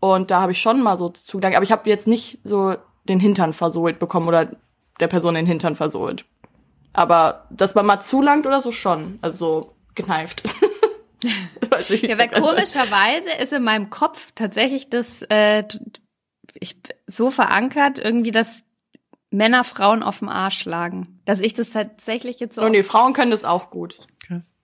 Und da habe ich schon mal so zugedankt. Aber ich habe jetzt nicht so den Hintern versohlt bekommen oder der Person den Hintern versohlt. Aber dass man mal zulangt oder so schon. Also so gekneift. Weiß ich, ja, weil komischerweise ist in meinem Kopf tatsächlich das äh, ich so verankert, irgendwie, dass Männer Frauen auf dem Arsch schlagen. Dass ich das tatsächlich jetzt so. Oh nee, Frauen können das auch gut. Krass.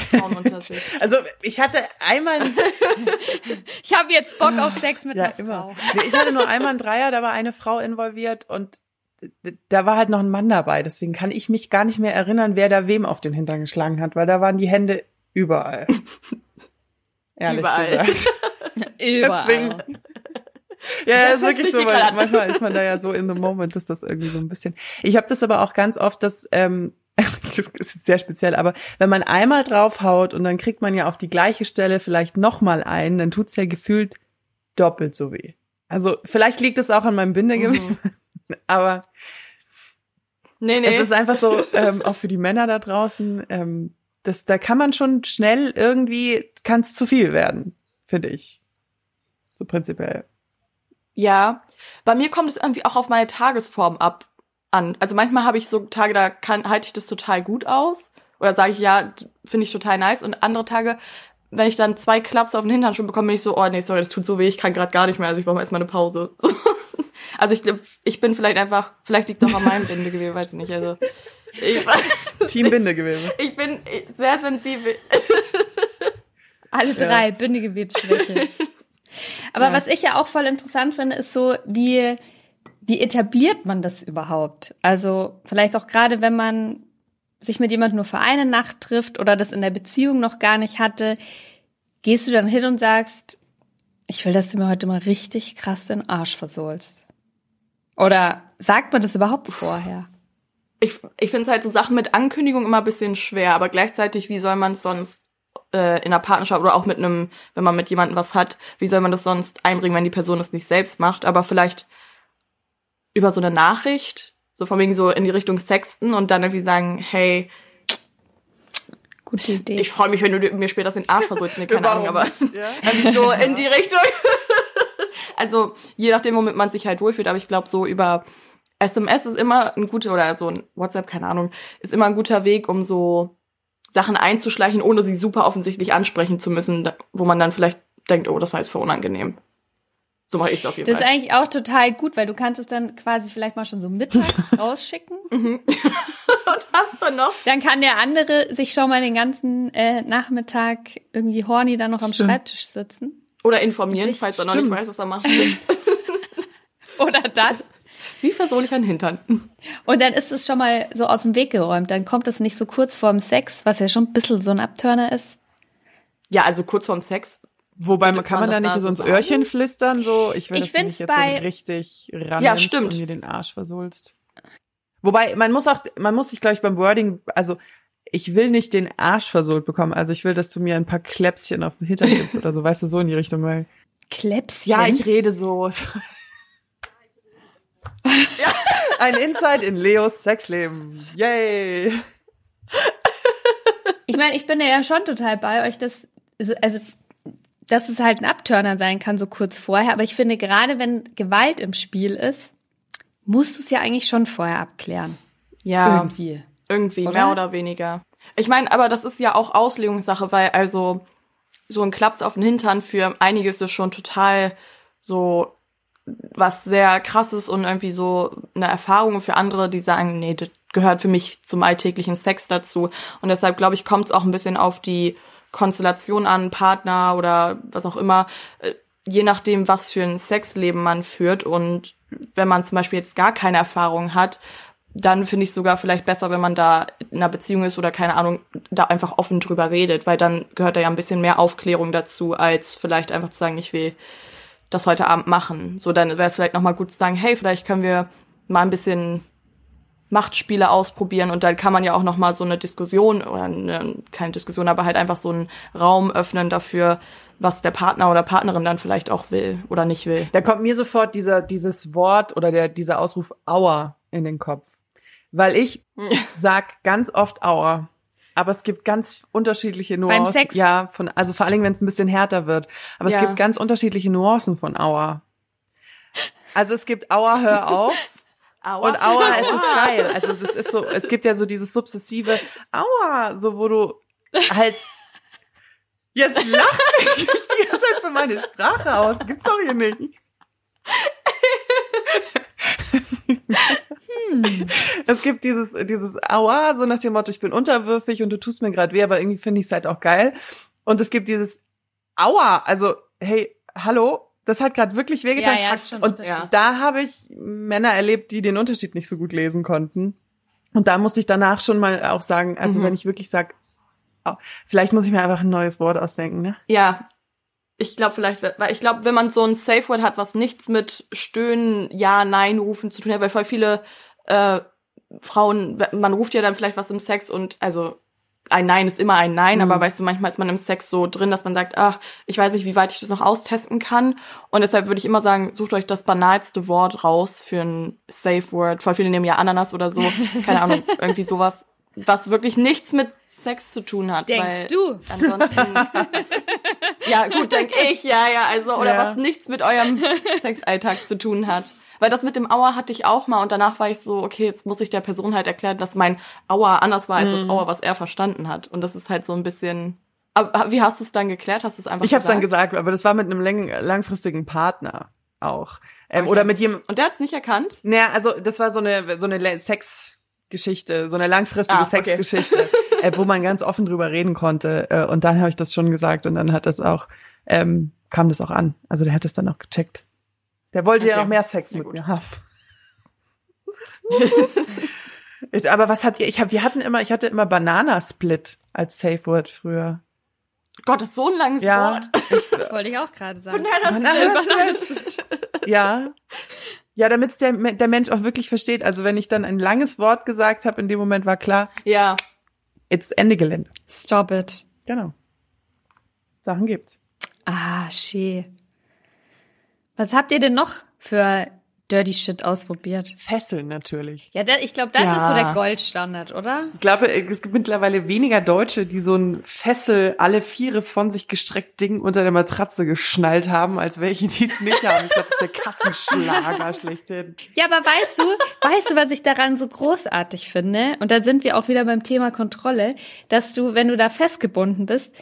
Also ich hatte einmal. ich habe jetzt Bock auf Sex mit ja, einer immer. Frau. Nee, ich hatte nur einmal einen Dreier, da war eine Frau involviert und da war halt noch ein Mann dabei. Deswegen kann ich mich gar nicht mehr erinnern, wer da wem auf den Hintern geschlagen hat, weil da waren die Hände überall. Ehrlich überall. gesagt. überall. Deswegen, ja, das ist wirklich so, weil manchmal ist man da ja so in the moment, dass das irgendwie so ein bisschen. Ich habe das aber auch ganz oft, dass ähm, das ist sehr speziell, aber wenn man einmal draufhaut und dann kriegt man ja auf die gleiche Stelle vielleicht nochmal ein, dann tut's ja gefühlt doppelt so weh. Also vielleicht liegt es auch an meinem Bindegewebe, mhm. aber nee, nee. es ist einfach so, ähm, auch für die Männer da draußen, ähm, das, da kann man schon schnell irgendwie, kann es zu viel werden, finde ich. So prinzipiell. Ja, bei mir kommt es irgendwie auch auf meine Tagesform ab an. Also manchmal habe ich so Tage, da kann halte ich das total gut aus oder sage ich ja, finde ich total nice und andere Tage, wenn ich dann zwei Klaps auf den Hintern schon bekomme, bin ich so, oh nee, sorry, das tut so weh, ich kann gerade gar nicht mehr, also ich brauche erstmal eine Pause. So. Also ich glaube, ich bin vielleicht einfach, vielleicht liegt es auch an meinem Bindegewebe, weiß ich nicht. Also ich, Team Bindegewebe. Ich bin sehr sensibel. Alle drei, ja. Bindegewebsschwäche. Aber ja. was ich ja auch voll interessant finde, ist so, wie, wie etabliert man das überhaupt? Also vielleicht auch gerade, wenn man sich mit jemandem nur für eine Nacht trifft oder das in der Beziehung noch gar nicht hatte, gehst du dann hin und sagst, ich will, dass du mir heute mal richtig krass den Arsch versohlst. Oder sagt man das überhaupt vorher? Ich, ich finde es halt so Sachen mit Ankündigung immer ein bisschen schwer, aber gleichzeitig, wie soll man es sonst äh, in einer Partnerschaft oder auch mit einem, wenn man mit jemandem was hat, wie soll man das sonst einbringen, wenn die Person es nicht selbst macht? Aber vielleicht über so eine Nachricht, so von wegen so in die Richtung Sexten und dann irgendwie sagen, hey, Gute Idee. Ich freue mich, wenn du mir später den Arsch versuchst. Nee, keine Ahnung, aber ja. so in die Richtung. also je nachdem, womit man sich halt wohlfühlt, aber ich glaube so über SMS ist immer ein guter, oder so ein WhatsApp, keine Ahnung, ist immer ein guter Weg, um so Sachen einzuschleichen, ohne sie super offensichtlich ansprechen zu müssen, wo man dann vielleicht denkt, oh, das war jetzt voll unangenehm. So mache ich es auf jeden das Fall. Das ist eigentlich auch total gut, weil du kannst es dann quasi vielleicht mal schon so mittags rausschicken. Mhm. Und hast du noch? Dann kann der andere sich schon mal den ganzen äh, Nachmittag irgendwie horny dann noch am Stimmt. Schreibtisch sitzen. Oder informieren, falls er noch nicht weiß, was er macht. Oder das. Wie versohle ich einen Hintern? Und dann ist es schon mal so aus dem Weg geräumt. Dann kommt es nicht so kurz vorm Sex, was ja schon ein bisschen so ein Abturner ist. Ja, also kurz vorm Sex. Wobei man kann man, da nicht so ins Öhrchen flüstern, so ich will, ich dass du mich jetzt bei, so richtig ran ja, stimmt. und mir den Arsch versohlst. Wobei man muss auch, man muss sich glaube ich beim Wording, also ich will nicht den Arsch versohlt bekommen, also ich will, dass du mir ein paar Kläpschen auf den Hintern gibst oder so, weißt du, so in die Richtung, weil Kläpschen? Ja, ich rede so. ja. Ein Insight in Leos Sexleben. Yay! Ich meine, ich bin ja schon total bei euch, dass, also, dass es halt ein Abturner sein kann, so kurz vorher. Aber ich finde, gerade wenn Gewalt im Spiel ist, musst du es ja eigentlich schon vorher abklären. Ja. Irgendwie. Irgendwie, oder? mehr oder weniger. Ich meine, aber das ist ja auch Auslegungssache, weil also so ein Klaps auf den Hintern für einige ist schon total so was sehr krasses und irgendwie so eine Erfahrung für andere, die sagen, nee, das gehört für mich zum alltäglichen Sex dazu. Und deshalb, glaube ich, kommt es auch ein bisschen auf die Konstellation an, Partner oder was auch immer, äh, je nachdem, was für ein Sexleben man führt. Und wenn man zum Beispiel jetzt gar keine Erfahrung hat, dann finde ich sogar vielleicht besser, wenn man da in einer Beziehung ist oder keine Ahnung, da einfach offen drüber redet, weil dann gehört da ja ein bisschen mehr Aufklärung dazu, als vielleicht einfach zu sagen, ich will das heute Abend machen. So, dann wäre es vielleicht nochmal gut zu sagen, hey, vielleicht können wir mal ein bisschen Machtspiele ausprobieren und dann kann man ja auch nochmal so eine Diskussion oder eine, keine Diskussion, aber halt einfach so einen Raum öffnen dafür, was der Partner oder Partnerin dann vielleicht auch will oder nicht will. Da kommt mir sofort dieser, dieses Wort oder der, dieser Ausruf Aua in den Kopf. Weil ich sag ganz oft Aua. Aber es gibt ganz unterschiedliche Nuancen. Beim Sex? Ja, von, also vor allen Dingen, wenn es ein bisschen härter wird. Aber ja. es gibt ganz unterschiedliche Nuancen von Aua. Also es gibt Aua, hör auf. Aua. Und Aua, es ist geil. Also das ist so, es gibt ja so dieses sukzessive Aua, so wo du halt jetzt lach ich die ganze Zeit für meine Sprache aus. Gibt's doch hier nicht. Hm. Es gibt dieses, dieses Aua, so nach dem Motto, ich bin unterwürfig und du tust mir gerade weh, aber irgendwie finde ich es halt auch geil. Und es gibt dieses Aua, also hey, hallo, das hat gerade wirklich wehgetan. Ja, ja, und da habe ich Männer erlebt, die den Unterschied nicht so gut lesen konnten. Und da musste ich danach schon mal auch sagen, also Mhm. wenn ich wirklich sag, au- vielleicht muss ich mir einfach ein neues Wort ausdenken, ne? Ja. Ich glaube vielleicht, weil ich glaube, wenn man so ein Safe Word hat, was nichts mit Stöhnen, Ja, Nein rufen zu tun hat, weil voll viele äh, Frauen, man ruft ja dann vielleicht was im Sex und also ein Nein ist immer ein Nein, Mhm. aber weißt du, manchmal ist man im Sex so drin, dass man sagt, ach, ich weiß nicht, wie weit ich das noch austesten kann. Und deshalb würde ich immer sagen, sucht euch das banalste Wort raus für ein Safe Word. Voll viele nehmen ja Ananas oder so. Keine Ahnung, irgendwie sowas, was wirklich nichts mit Sex zu tun hat. weil Denkst du? Ansonsten. ja, gut, denk ich, ja, ja, also, oder Ja. was nichts mit eurem Sexalltag zu tun hat. Weil das mit dem Aua hatte ich auch mal und danach war ich so, okay, jetzt muss ich der Person halt erklären, dass mein Aua anders war als Mhm. das Aua, was er verstanden hat. Und das ist halt so ein bisschen. Aber wie hast du es dann geklärt? Hast du es einfach Ich habe es dann gesagt? aber das war mit einem langfristigen Partner auch. Ähm, Okay. Oder mit jemandem, Und der hat es nicht erkannt? Naja, also das war so eine so eine Le- Sexgeschichte, so eine langfristige Ah, okay. Sexgeschichte, äh, wo man ganz offen drüber reden konnte. Äh, und dann habe ich das schon gesagt und dann hat das auch ähm, kam das auch an. Also der hat es dann auch gecheckt. Der wollte ja Okay. noch mehr Sex Ja, mit gut. mir haben. Ich- aber was habt ihr? Ich hab, wir hatten immer, ich hatte immer Bananasplit als Safe Word früher. Gott, das ist so ein langes Ja, Wort. Wollte ich auch gerade sagen. Bananasplit. Ja. Ja, damit der, der Mensch auch wirklich versteht. Also wenn ich dann ein langes Wort gesagt habe, in dem Moment war klar, Ja. It's Ende Gelände. Stop it. Genau. Sachen gibt's. Ah, schee. Was habt ihr denn noch für Dirty Shit ausprobiert? Fesseln natürlich. Ja, ich glaube, das Ja. ist so der Goldstandard, oder? Ich glaube, es gibt mittlerweile weniger Deutsche, die so ein Fessel alle Viere von sich gestreckt Ding unter der Matratze geschnallt haben, als welche, die es nicht haben. Ich glaube, das ist der Kassenschlager schlechthin. Ja, aber weißt du, weißt du, was ich daran so großartig finde? Und da sind wir auch wieder beim Thema Kontrolle, dass du, wenn du da festgebunden bist,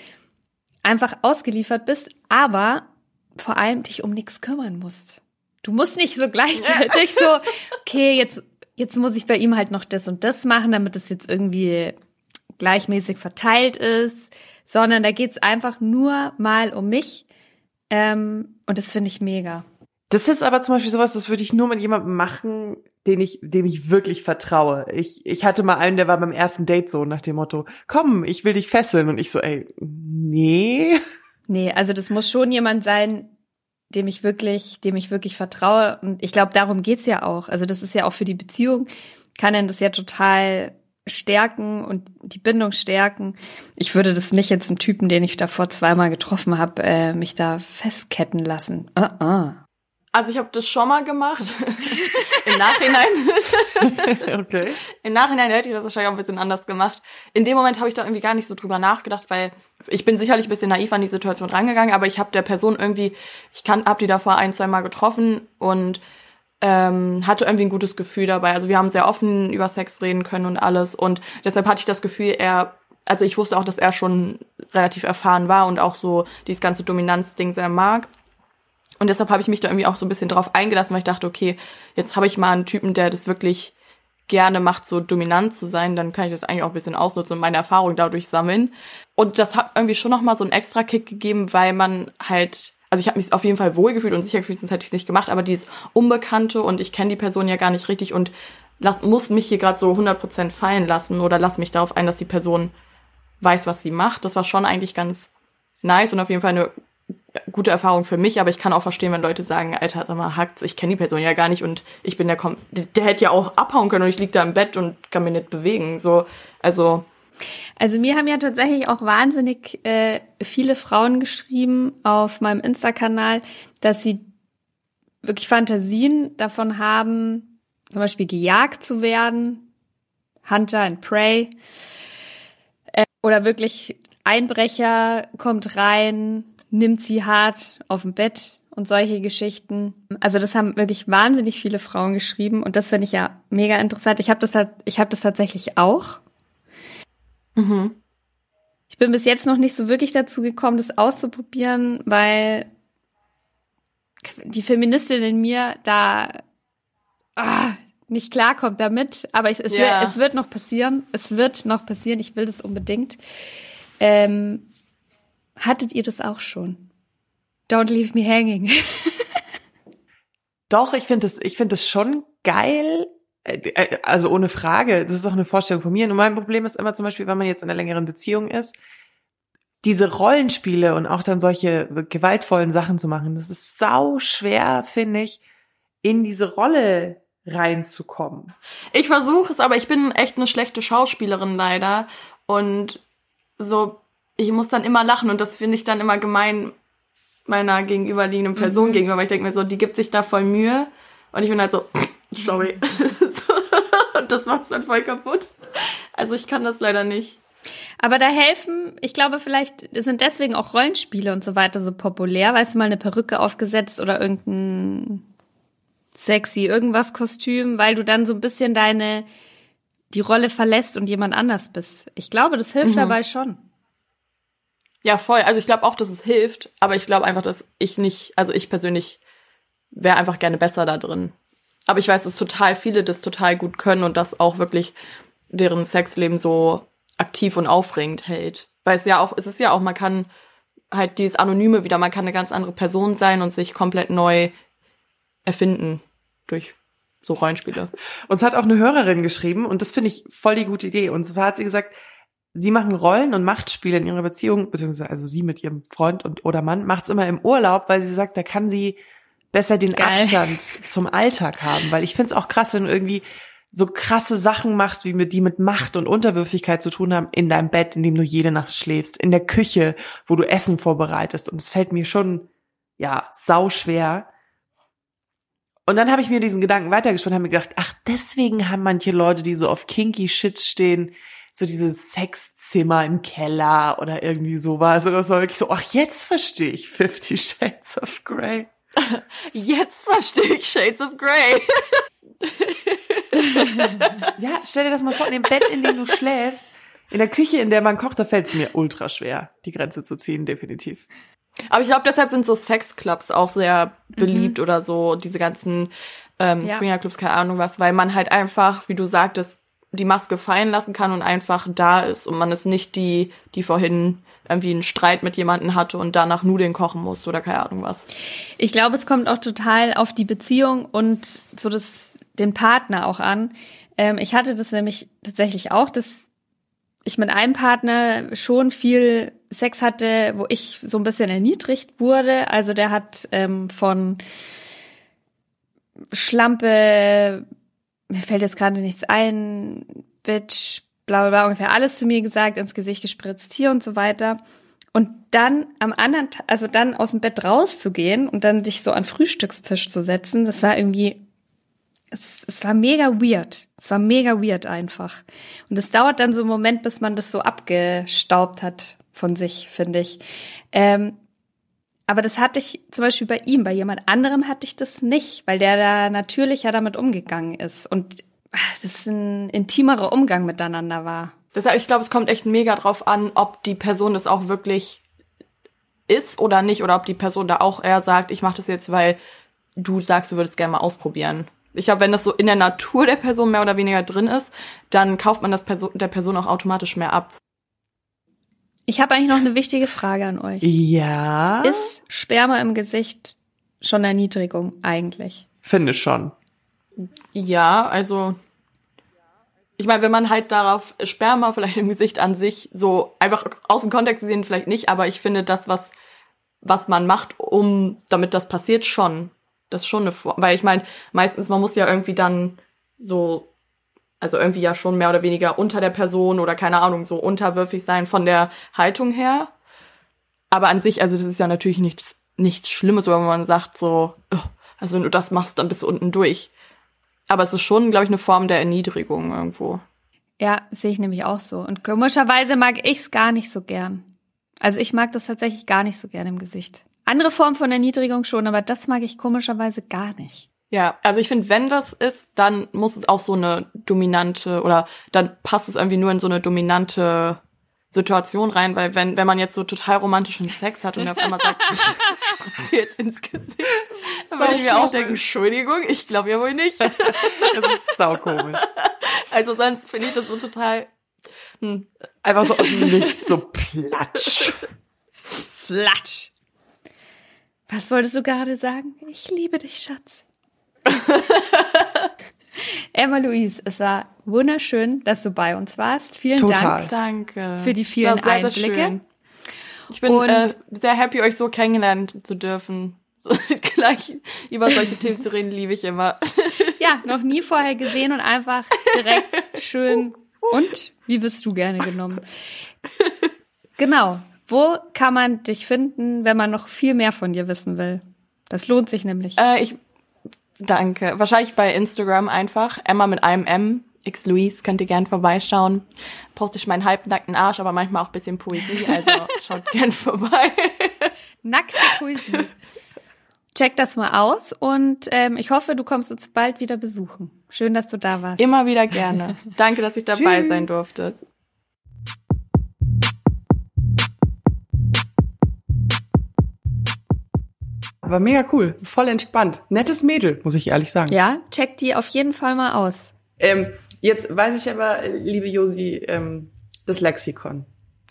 einfach ausgeliefert bist, aber vor allem dich um nichts kümmern musst. Du musst nicht so gleichzeitig so, okay, jetzt, jetzt muss ich bei ihm halt noch das und das machen, damit es jetzt irgendwie gleichmäßig verteilt ist, sondern da geht's einfach nur mal um mich. Ähm, und das finde ich mega. Das ist aber zum Beispiel sowas, das würde ich nur mit jemandem machen, den ich, dem ich wirklich vertraue. Ich, ich hatte mal einen, der war beim ersten Date so nach dem Motto, komm, ich will dich fesseln. Und ich so, ey, nee. Nee, also das muss schon jemand sein, dem ich wirklich, dem ich wirklich vertraue. Und ich glaube, darum geht's ja auch. Also das ist ja auch für die Beziehung, kann dann das ja total stärken und die Bindung stärken. Ich würde das nicht jetzt einem Typen, den ich davor zweimal getroffen habe, äh, mich da festketten lassen. Uh -uh. Also ich habe das schon mal gemacht. Im Nachhinein. okay. Im Nachhinein hätte ich das wahrscheinlich auch ein bisschen anders gemacht. In dem Moment habe ich da irgendwie gar nicht so drüber nachgedacht, weil ich bin sicherlich ein bisschen naiv an die Situation rangegangen, aber ich habe der Person irgendwie, ich kann, habe die davor ein, zwei Mal getroffen und ähm, hatte irgendwie ein gutes Gefühl dabei. Also wir haben sehr offen über Sex reden können und alles und deshalb hatte ich das Gefühl, er, also ich wusste auch, dass er schon relativ erfahren war und auch so dieses ganze Dominanzding sehr mag. Und deshalb habe ich mich da irgendwie auch so ein bisschen drauf eingelassen, weil ich dachte, okay, jetzt habe ich mal einen Typen, der das wirklich gerne macht, so dominant zu sein, dann kann ich das eigentlich auch ein bisschen ausnutzen und meine Erfahrung dadurch sammeln. Und das hat irgendwie schon nochmal so einen extra Kick gegeben, weil man halt, also ich habe mich auf jeden Fall wohlgefühlt und sicher gefühlt, sonst hätte ich es nicht gemacht, aber dieses Unbekannte und ich kenne die Person ja gar nicht richtig und lass, muss mich hier gerade so 100% fallen lassen oder lass mich darauf ein, dass die Person weiß, was sie macht. Das war schon eigentlich ganz nice und auf jeden Fall eine gute Erfahrung für mich, aber ich kann auch verstehen, wenn Leute sagen, Alter, sag mal, hackt's, ich kenne die Person ja gar nicht und ich bin der, Kom der, der hätte ja auch abhauen können und ich lieg da im Bett und kann mich nicht bewegen. So, also Also mir haben ja tatsächlich auch wahnsinnig äh, viele Frauen geschrieben auf meinem Insta-Kanal, dass sie wirklich Fantasien davon haben, zum Beispiel gejagt zu werden, Hunter and Prey, äh, oder wirklich Einbrecher kommt rein, nimmt sie hart auf dem Bett und solche Geschichten. Also das haben wirklich wahnsinnig viele Frauen geschrieben und das finde ich ja mega interessant. Ich habe das, ich habe das tatsächlich auch. Mhm. Ich bin bis jetzt noch nicht so wirklich dazu gekommen, das auszuprobieren, weil die Feministin in mir da ah, nicht klarkommt damit. Aber es, es, ja. wird, es, wird, noch passieren. Es wird noch passieren. Ich will das unbedingt. Ähm, hattet ihr das auch schon? Don't leave me hanging. Doch, ich finde das, ich finde das schon geil. Äh, äh, also ohne Frage. Das ist auch eine Vorstellung von mir. Und mein Problem ist immer zum Beispiel, wenn man jetzt in einer längeren Beziehung ist, diese Rollenspiele und auch dann solche gewaltvollen Sachen zu machen, das ist sau schwer, finde ich, in diese Rolle reinzukommen. Ich versuche es, aber ich bin echt eine schlechte Schauspielerin leider und so ich muss dann immer lachen und das finde ich dann immer gemein meiner gegenüberliegenden Person mhm. gegenüber, weil ich denke mir so, die gibt sich da voll Mühe und ich bin halt so, sorry. und das macht's dann voll kaputt. Also ich kann das leider nicht. Aber da helfen, ich glaube, vielleicht sind deswegen auch Rollenspiele und so weiter so populär. Weißt du, mal eine Perücke aufgesetzt oder irgendein sexy irgendwas Kostüm, weil du dann so ein bisschen deine, die Rolle verlässt und jemand anders bist. Ich glaube, das hilft mhm. dabei schon. Ja, voll. Also ich glaube auch, dass es hilft, aber ich glaube einfach, dass ich nicht, also ich persönlich wäre einfach gerne besser da drin. Aber ich weiß, dass total viele das total gut können und das auch wirklich deren Sexleben so aktiv und aufregend hält. Weil es ja auch, es ist ja auch, man kann halt dieses Anonyme wieder, man kann eine ganz andere Person sein und sich komplett neu erfinden durch so Rollenspiele. Uns hat auch eine Hörerin geschrieben und das finde ich voll die gute Idee. Und zwar hat sie gesagt, sie machen Rollen und Machtspiele in ihrer Beziehung, beziehungsweise also sie mit ihrem Freund und oder Mann macht's immer im Urlaub, weil sie sagt, da kann sie besser den Geil. Abstand zum Alltag haben. Weil ich finde es auch krass, wenn du irgendwie so krasse Sachen machst, wie mit, die mit Macht und Unterwürfigkeit zu tun haben, in deinem Bett, in dem du jede Nacht schläfst, in der Küche, wo du Essen vorbereitest. Und es fällt mir schon, ja, sau schwer. Und dann habe ich mir diesen Gedanken weitergesponnen und habe mir gedacht, ach, deswegen haben manche Leute, die so auf kinky Shit stehen, so dieses Sexzimmer im Keller oder irgendwie sowas. Oder so wirklich so, ach, jetzt verstehe ich Fifty Shades of Grey. Jetzt verstehe ich Shades of Grey. ja, stell dir das mal vor, in dem Bett, in dem du schläfst, in der Küche, in der man kocht, da fällt es mir ultra schwer, die Grenze zu ziehen, definitiv. Aber ich glaube, deshalb sind so Sexclubs auch sehr beliebt mhm. oder so, diese ganzen ähm, ja. Swingerclubs, keine Ahnung was, weil man halt einfach, wie du sagtest, die Maske fallen lassen kann und einfach da ist und man ist nicht die, die vorhin irgendwie einen Streit mit jemandem hatte und danach Nudeln kochen muss oder keine Ahnung was. Ich glaube, es kommt auch total auf die Beziehung und so das, den Partner auch an. Ähm, ich hatte das nämlich tatsächlich auch, dass ich mit einem Partner schon viel Sex hatte, wo ich so ein bisschen erniedrigt wurde. Also der hat ähm, von Schlampe mir fällt jetzt gerade nichts ein, Bitch, bla bla bla, ungefähr alles zu mir gesagt, ins Gesicht gespritzt, hier und so weiter. Und dann am anderen, also dann aus dem Bett rauszugehen und dann dich so an Frühstückstisch zu setzen, das war irgendwie, es, es war mega weird. Es war mega weird einfach. Und es dauert dann so einen Moment, bis man das so abgestaubt hat von sich, finde ich. Ähm, aber das hatte ich zum Beispiel bei ihm, bei jemand anderem hatte ich das nicht, weil der da natürlicher damit umgegangen ist und ah, das ein intimerer Umgang miteinander war. Deshalb, ich glaube, es kommt echt mega drauf an, ob die Person das auch wirklich ist oder nicht, oder ob die Person da auch eher sagt, ich mache das jetzt, weil du sagst, du würdest gerne mal ausprobieren. Ich glaube, wenn das so in der Natur der Person mehr oder weniger drin ist, dann kauft man das Person, der Person auch automatisch mehr ab. Ich habe eigentlich noch eine wichtige Frage an euch. Ja. Ist Sperma im Gesicht schon Erniedrigung eigentlich? Finde schon. Ja, also ich meine, wenn man halt darauf Sperma vielleicht im Gesicht an sich so einfach aus dem Kontext gesehen vielleicht nicht, aber ich finde das, was was man macht, um damit das passiert, schon. Das ist schon eine, Form. weil ich meine, meistens man muss ja irgendwie dann so also irgendwie ja schon mehr oder weniger unter der Person oder keine Ahnung, so unterwürfig sein von der Haltung her. Aber an sich, also das ist ja natürlich nichts, nichts Schlimmes, wenn man sagt so, also wenn du das machst, dann bist du unten durch. Aber es ist schon, glaube ich, eine Form der Erniedrigung irgendwo. Ja, sehe ich nämlich auch so. Und komischerweise mag ich es gar nicht so gern. Also ich mag das tatsächlich gar nicht so gern im Gesicht. Andere Form von Erniedrigung schon, aber das mag ich komischerweise gar nicht. Ja, also ich finde, wenn das ist, dann muss es auch so eine dominante oder dann passt es irgendwie nur in so eine dominante Situation rein, weil wenn, wenn man jetzt so total romantischen Sex hat und auf einmal sagt, ich spritze dir jetzt ins Gesicht, dann würde ich mir auch denken, Entschuldigung, ich glaube ja wohl nicht. Das ist saukomisch. Also sonst finde ich das so total, hm. Einfach so aus dem Nichts, so platsch. Flatsch. Was wolltest du gerade sagen? Ich liebe dich, Schatz. Emma Louise, es war wunderschön, dass du bei uns warst. Vielen Total. Dank danke. für die vielen sehr, sehr Einblicke. schön. Ich bin Und- äh, sehr happy, euch so kennenlernen zu dürfen. So gleich über solche Themen zu reden, liebe ich immer. Ja, noch nie vorher gesehen und einfach direkt schön. Und wie bist du gerne genommen? Genau. Wo kann man dich finden, wenn man noch viel mehr von dir wissen will? Das lohnt sich nämlich. Äh, ich danke. Wahrscheinlich bei Instagram einfach. Emma mit einem M. X Louise könnt ihr gern vorbeischauen. Poste ich meinen halbnackten Arsch, aber manchmal auch ein bisschen Poesie. Also schaut gern vorbei. Nackte Poesie. Check das mal aus und ähm, ich hoffe, du kommst uns bald wieder besuchen. Schön, dass du da warst. Immer wieder gerne. Danke, dass ich dabei Tschüss. sein durfte. Aber mega cool, voll entspannt. Nettes Mädel, muss ich ehrlich sagen. Ja, check die auf jeden Fall mal aus. Ähm, jetzt weiß ich aber, liebe Josi, ähm, das Lexikon.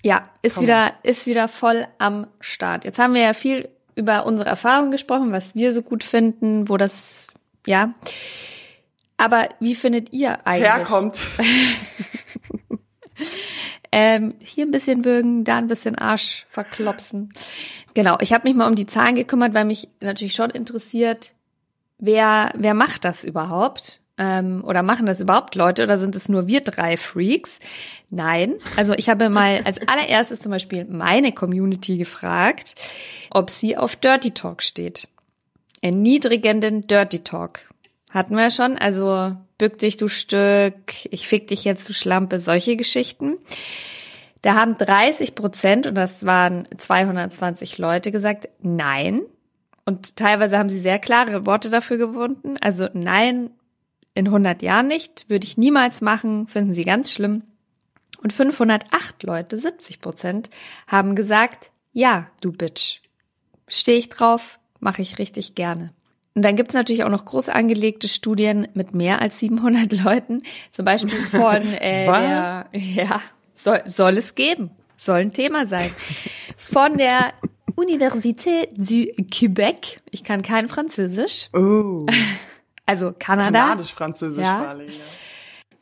Ja, ist Komm. wieder, ist wieder voll am Start. Jetzt haben wir ja viel über unsere Erfahrungen gesprochen, was wir so gut finden, wo das, ja. Aber wie findet ihr eigentlich? Herkommt. Ähm, hier ein bisschen würgen, da ein bisschen Arsch verklopsen. Genau, ich habe mich mal um die Zahlen gekümmert, weil mich natürlich schon interessiert, wer, wer macht das überhaupt? Ähm, oder machen das überhaupt Leute oder sind es nur wir drei Freaks? Nein. Also ich habe mal als allererstes zum Beispiel meine Community gefragt, ob sie auf Dirty Talk steht. Erniedrigenden Dirty Talk. Hatten wir schon, also bück dich, du Stück, ich fick dich jetzt, du Schlampe, solche Geschichten. Da haben 30 Prozent, und das waren 220 Leute, gesagt, nein. Und teilweise haben sie sehr klare Worte dafür gefunden. Also nein, in 100 Jahren nicht, würde ich niemals machen, finden sie ganz schlimm. Und 508 Leute, 70 Prozent, haben gesagt, ja, du Bitch. Stehe ich drauf, mache ich richtig gerne. Und dann gibt's natürlich auch noch groß angelegte Studien mit mehr als 700 Leuten, zum Beispiel von äh, der, ja, soll, soll es geben, soll ein Thema sein, von der Université du Québec. Ich kann kein Französisch, Oh, also Kanada. kanadisch-französisch Ja. Marlene.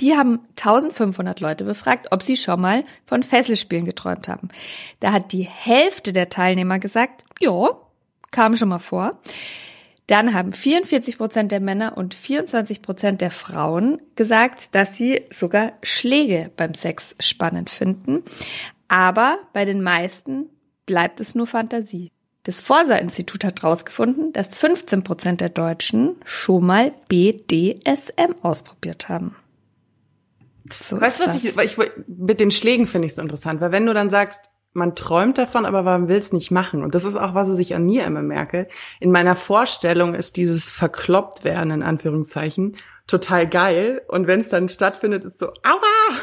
Die haben 1500 Leute befragt, ob sie schon mal von Fesselspielen geträumt haben. Da hat die Hälfte der Teilnehmer gesagt, ja, kam schon mal vor. Dann haben 44 Prozent der Männer und 24 Prozent der Frauen gesagt, dass sie sogar Schläge beim Sex spannend finden. Aber bei den meisten bleibt es nur Fantasie. Das Forsa-Institut hat herausgefunden, dass 15 Prozent der Deutschen schon mal BDSM ausprobiert haben. So Weißt du, was das. ich, ich, mit den Schlägen finde ich so interessant, weil wenn du dann sagst, man träumt davon, aber man will es nicht machen. Und das ist auch, was ich an mir immer merke. In meiner Vorstellung ist dieses verkloppt werden, in Anführungszeichen, total geil. Und wenn es dann stattfindet, ist so, aua!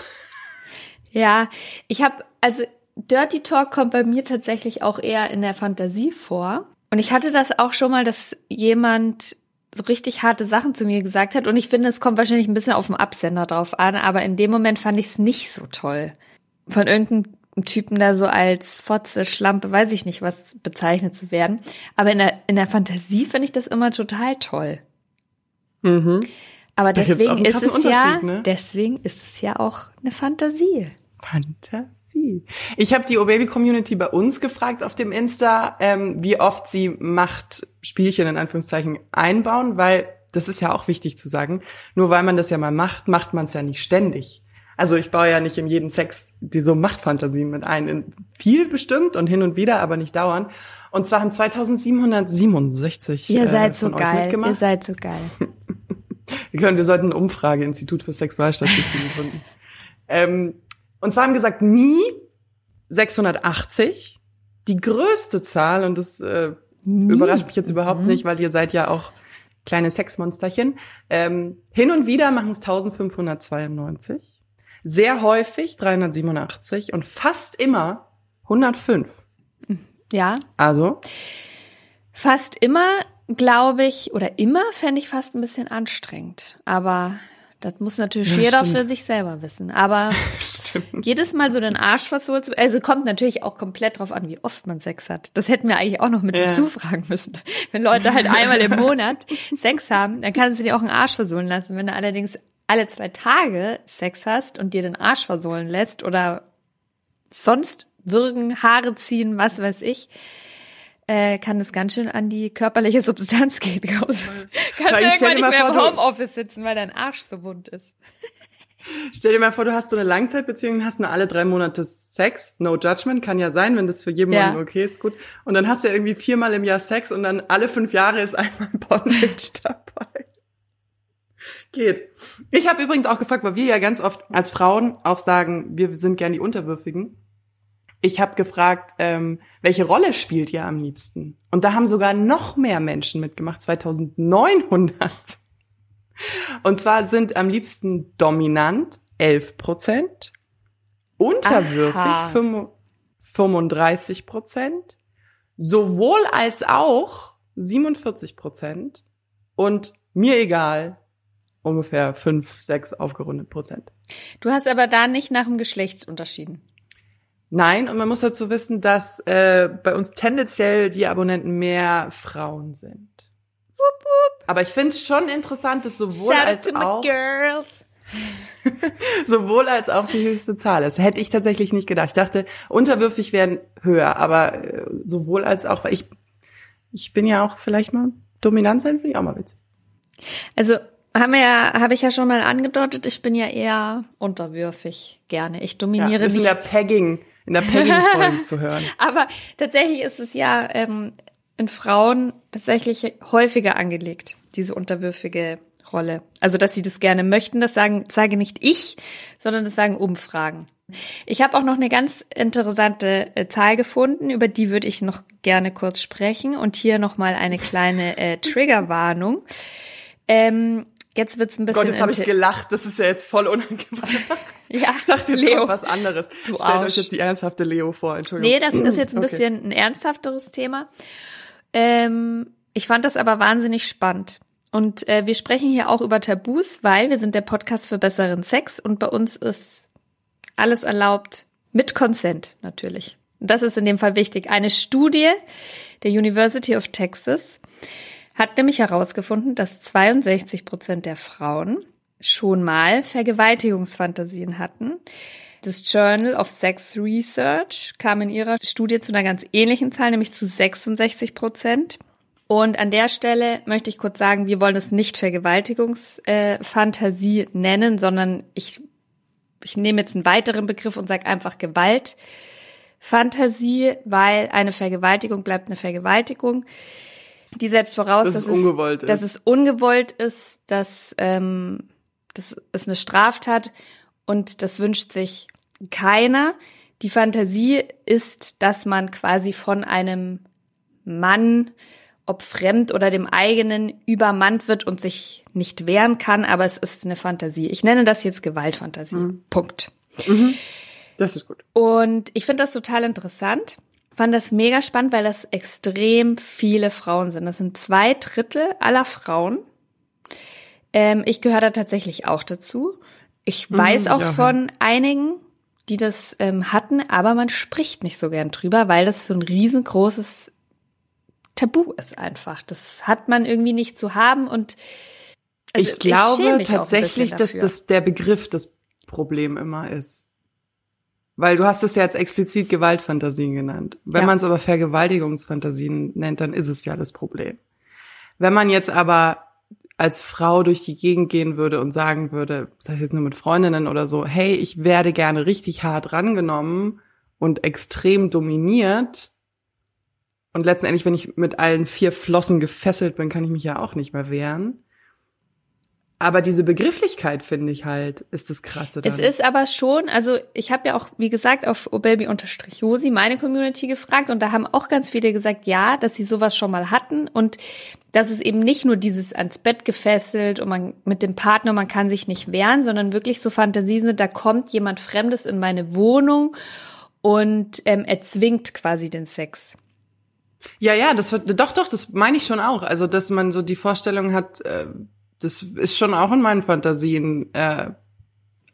Ja, ich habe, also Dirty Talk kommt bei mir tatsächlich auch eher in der Fantasie vor. Und ich hatte das auch schon mal, dass jemand so richtig harte Sachen zu mir gesagt hat. Und ich finde, es kommt wahrscheinlich ein bisschen auf den Absender drauf an, aber in dem Moment fand ich es nicht so toll. Von irgendeinem Typen da so als Fotze, Schlampe, weiß ich nicht, was bezeichnet zu werden. Aber in der, in der Fantasie finde ich das immer total toll. Mhm. Aber deswegen ist es ja, ne? deswegen ist es ja auch eine Fantasie. Fantasie. Ich habe die O-Baby-Community bei uns gefragt auf dem Insta, ähm, wie oft sie Machtspielchen in Anführungszeichen einbauen, weil das ist ja auch wichtig zu sagen. Nur weil man das ja mal macht, macht man es ja nicht ständig. Also ich baue ja nicht in jeden Sex die so Machtfantasien mit ein. In viel bestimmt und hin und wieder, aber nicht dauernd. Und zwar haben 2767 Ihr äh, seid so von euch geil. Ihr seid so geil. Wir können, wir sollten eine Umfrage, Institut für Sexualstatistiken gründen. Ähm, und zwar haben gesagt, nie 680. Die größte Zahl, und das äh, Nie. Überrascht mich jetzt überhaupt Mhm. nicht, weil ihr seid ja auch kleine Sexmonsterchen. Ähm, hin und wieder machen es 1592. Sehr häufig 387 und fast immer 105. Ja, Also, fast immer, glaube ich, oder immer fände ich fast ein bisschen anstrengend. Aber das muss natürlich Ja, jeder stimmt. für sich selber wissen. Aber jedes Mal so den Arsch versohlt zu, also kommt natürlich auch komplett drauf an, wie oft man Sex hat. Das hätten wir eigentlich auch noch mit Ja. dazu fragen müssen. Wenn Leute halt einmal im Monat Sex haben, dann kannst du dir auch einen Arsch versohlen lassen. Wenn du allerdings alle zwei Tage Sex hast und dir den Arsch versohlen lässt oder sonst würgen, Haare ziehen, was weiß ich, äh, kann das ganz schön an die körperliche Substanz gehen. Kannst du ich stell irgendwann nicht mehr vor, im du- Homeoffice sitzen, weil dein Arsch so wund ist. Stell dir mal vor, du hast so eine Langzeitbeziehung, hast nur alle drei Monate Sex. No judgment, kann ja sein, wenn das für jemanden Ja. okay ist, gut. Und dann hast du ja irgendwie viermal im Jahr Sex und dann alle fünf Jahre ist einmal Bondage dabei. Geht. Ich habe übrigens auch gefragt, weil wir ja ganz oft als Frauen auch sagen, wir sind gern die Unterwürfigen. Ich habe gefragt, ähm, welche Rolle spielt ihr am liebsten? Und da haben sogar noch mehr Menschen mitgemacht, 2900. Und zwar sind am liebsten dominant 11 Prozent, unterwürfig Aha. 5 35 Prozent, sowohl als auch 47 Prozent und mir egal ungefähr 5, 6 aufgerundet Prozent. Du hast aber da nicht nach dem Geschlecht unterschieden. Nein, und man muss dazu wissen, dass äh, bei uns tendenziell die Abonnenten mehr Frauen sind. Aber ich finde es schon interessant, dass sowohl Shout out als auch girls. sowohl als auch die höchste Zahl ist. Hätte ich tatsächlich nicht gedacht. Ich dachte, unterwürfig werden höher, aber äh, sowohl als auch, weil ich ich bin ja auch vielleicht mal dominant sein, finde ich auch mal witzig. Also haben wir ja, habe ich ja schon mal angedeutet, ich bin ja eher unterwürfig gerne. Ich Ja, dominiere ist in der Pegging, in der Pegging-Folge zu hören. Aber tatsächlich ist es ja ähm, in Frauen tatsächlich häufiger angelegt, diese unterwürfige Rolle. Also, dass sie das gerne möchten, das sagen, sage nicht ich, sondern das sagen Umfragen. Ich habe auch noch eine ganz interessante äh, Zahl gefunden, über die würde ich noch gerne kurz sprechen. Und hier nochmal eine kleine äh, Triggerwarnung. Ähm, jetzt wird's ein bisschen. Gott, jetzt habe ich gelacht. Das ist ja jetzt voll unangenehm. Ja, Ich dachte jetzt Leo. was anderes. Du Stellt Arsch. euch jetzt die ernsthafte Leo vor. Entschuldigung. Nee, das ist jetzt ein Okay. bisschen ein ernsthafteres Thema. Ähm, ich fand das aber wahnsinnig spannend. Und äh, wir sprechen hier auch über Tabus, weil wir sind der Podcast für besseren Sex und bei uns ist alles erlaubt mit Consent natürlich. Und das ist in dem Fall wichtig. Eine Studie der University of Texas hat nämlich herausgefunden, dass 62 Prozent der Frauen schon mal Vergewaltigungsfantasien hatten. Das Journal of Sex Research kam in ihrer Studie zu einer ganz ähnlichen Zahl, nämlich zu 66 Prozent. Und an der Stelle möchte ich kurz sagen, wir wollen es nicht Vergewaltigungsfantasie äh, nennen, sondern ich, ich nehme jetzt einen weiteren Begriff und sage einfach Gewaltfantasie, weil eine Vergewaltigung bleibt eine Vergewaltigung. Die setzt voraus, Dass dass, es ungewollt ist. dass es ungewollt ist, dass ähm, das ist eine Straftat und das wünscht sich keiner. Die Fantasie ist, dass man quasi von einem Mann, ob fremd oder dem eigenen, übermannt wird und sich nicht wehren kann, aber es ist eine Fantasie. Ich nenne das jetzt Gewaltfantasie. Punkt. Das ist gut. Und ich finde das total interessant. Fand das mega spannend, weil das extrem viele Frauen sind. Das sind zwei Drittel aller Frauen. Ähm, ich gehöre da tatsächlich auch dazu. Ich weiß auch ja. von einigen, die das ähm, hatten, aber man spricht nicht so gern drüber, weil das so ein riesengroßes Tabu ist einfach. Das hat man irgendwie nicht zu haben und also ich glaube ein tatsächlich, dass das der Begriff das Problem immer ist. Weil du hast es ja jetzt explizit Gewaltfantasien genannt. Wenn Ja. man es aber Vergewaltigungsfantasien nennt, dann ist es ja das Problem. Wenn man jetzt aber als Frau durch die Gegend gehen würde und sagen würde, sei es jetzt nur mit Freundinnen oder so, hey, ich werde gerne richtig hart rangenommen und extrem dominiert. Und letztendlich, wenn ich mit allen vier Flossen gefesselt bin, kann ich mich ja auch nicht mehr wehren Aber diese Begrifflichkeit finde ich halt, ist das Krasse. Dann. Es ist aber schon, also ich habe ja auch, wie gesagt, auf obaby-josi meine Community gefragt und da haben auch ganz viele gesagt, ja, dass sie sowas schon mal hatten und dass es eben nicht nur dieses ans Bett gefesselt und man mit dem Partner, man kann sich nicht wehren, sondern wirklich so Fantasien sind, da kommt jemand Fremdes in meine Wohnung und ähm, erzwingt quasi den Sex. Ja, ja, das doch, doch, das meine ich schon auch. Also, dass man so die Vorstellung hat, äh, das ist schon auch in meinen Fantasien äh,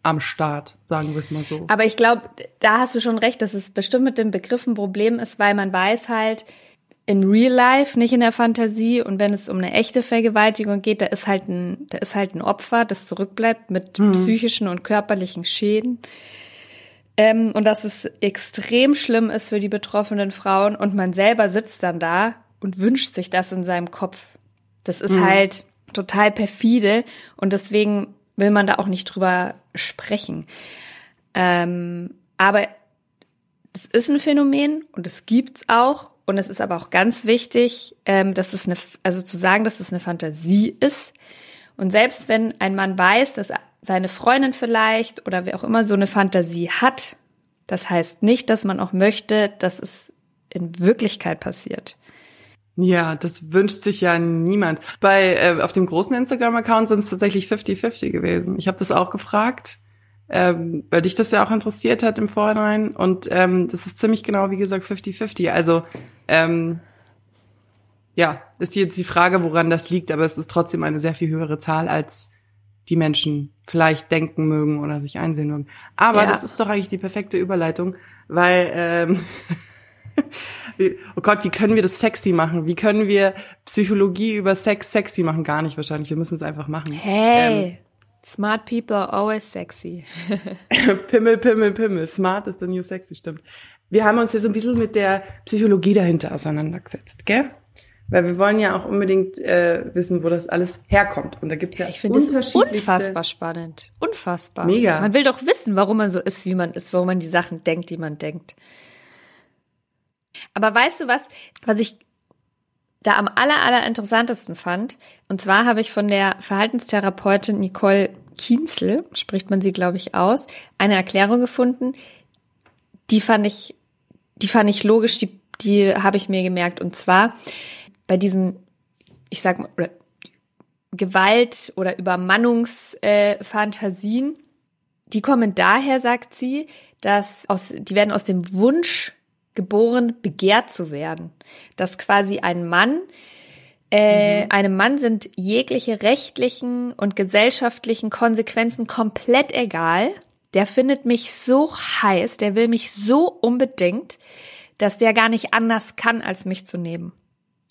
am Start, sagen wir es mal so. Aber ich glaube, da hast du schon recht, dass es bestimmt mit dem Begriff ein Problem ist, weil man weiß halt, in real life, nicht in der Fantasie. Und wenn es um eine echte Vergewaltigung geht, da ist halt ein, da ist halt ein Opfer, das zurückbleibt mit mhm. psychischen und körperlichen Schäden. Ähm, und dass es extrem schlimm ist für die betroffenen Frauen und man selber sitzt dann da und wünscht sich das in seinem Kopf. Das ist mhm. halt total perfide und deswegen will man da auch nicht drüber sprechen. Ähm, aber es ist ein Phänomen und es gibt's auch und es ist aber auch ganz wichtig, ähm, dass es eine, also zu sagen, dass es eine Fantasie ist. Und selbst wenn ein Mann weiß, dass seine Freundin vielleicht oder wer auch immer so eine Fantasie hat, das heißt nicht, dass man auch möchte, dass es in Wirklichkeit passiert. Ja, das wünscht sich ja niemand. Bei äh, auf dem großen Instagram-Account sind es tatsächlich 50-50 gewesen. Ich habe das auch gefragt, ähm, weil dich das ja auch interessiert hat im Vorhinein. Und ähm, das ist ziemlich genau, wie gesagt, 50-50. Also ähm, ja, ist jetzt die Frage, woran das liegt, aber es ist trotzdem eine sehr viel höhere Zahl, als die Menschen vielleicht denken mögen oder sich einsehen mögen. Aber ja. das ist doch eigentlich die perfekte Überleitung, weil ähm, oh Gott, wie können wir das sexy machen? Wie können wir Psychologie über Sex sexy machen? Gar nicht wahrscheinlich. Wir müssen es einfach machen. Hey, ähm, smart people are always sexy. Pimmel, Pimmel, Pimmel. Smart is the new sexy, stimmt. Wir haben uns so ein bisschen mit der Psychologie dahinter auseinandergesetzt, gell? Weil wir wollen ja auch unbedingt äh, wissen, wo das alles herkommt. Und da gibt's ja Ich finde das unfassbar spannend. Unfassbar. Mega. Man will doch wissen, warum man so ist, wie man ist, warum man die Sachen denkt, die man denkt. Aber weißt du was, was ich da am aller, aller interessantesten fand? Und zwar habe ich von der Verhaltenstherapeutin Nicole Kienzel, spricht man sie, glaube ich, aus, eine Erklärung gefunden, die fand ich, die fand ich logisch, die, die habe ich mir gemerkt. Und zwar bei diesen, ich sag mal, oder Gewalt- oder Übermannungsfantasien, äh, die kommen daher, sagt sie, dass aus, die werden aus dem Wunsch geboren, begehrt zu werden. Dass quasi ein Mann, äh, mhm. einem Mann sind jegliche rechtlichen und gesellschaftlichen Konsequenzen komplett egal. Der findet mich so heiß, der will mich so unbedingt, dass der gar nicht anders kann, als mich zu nehmen.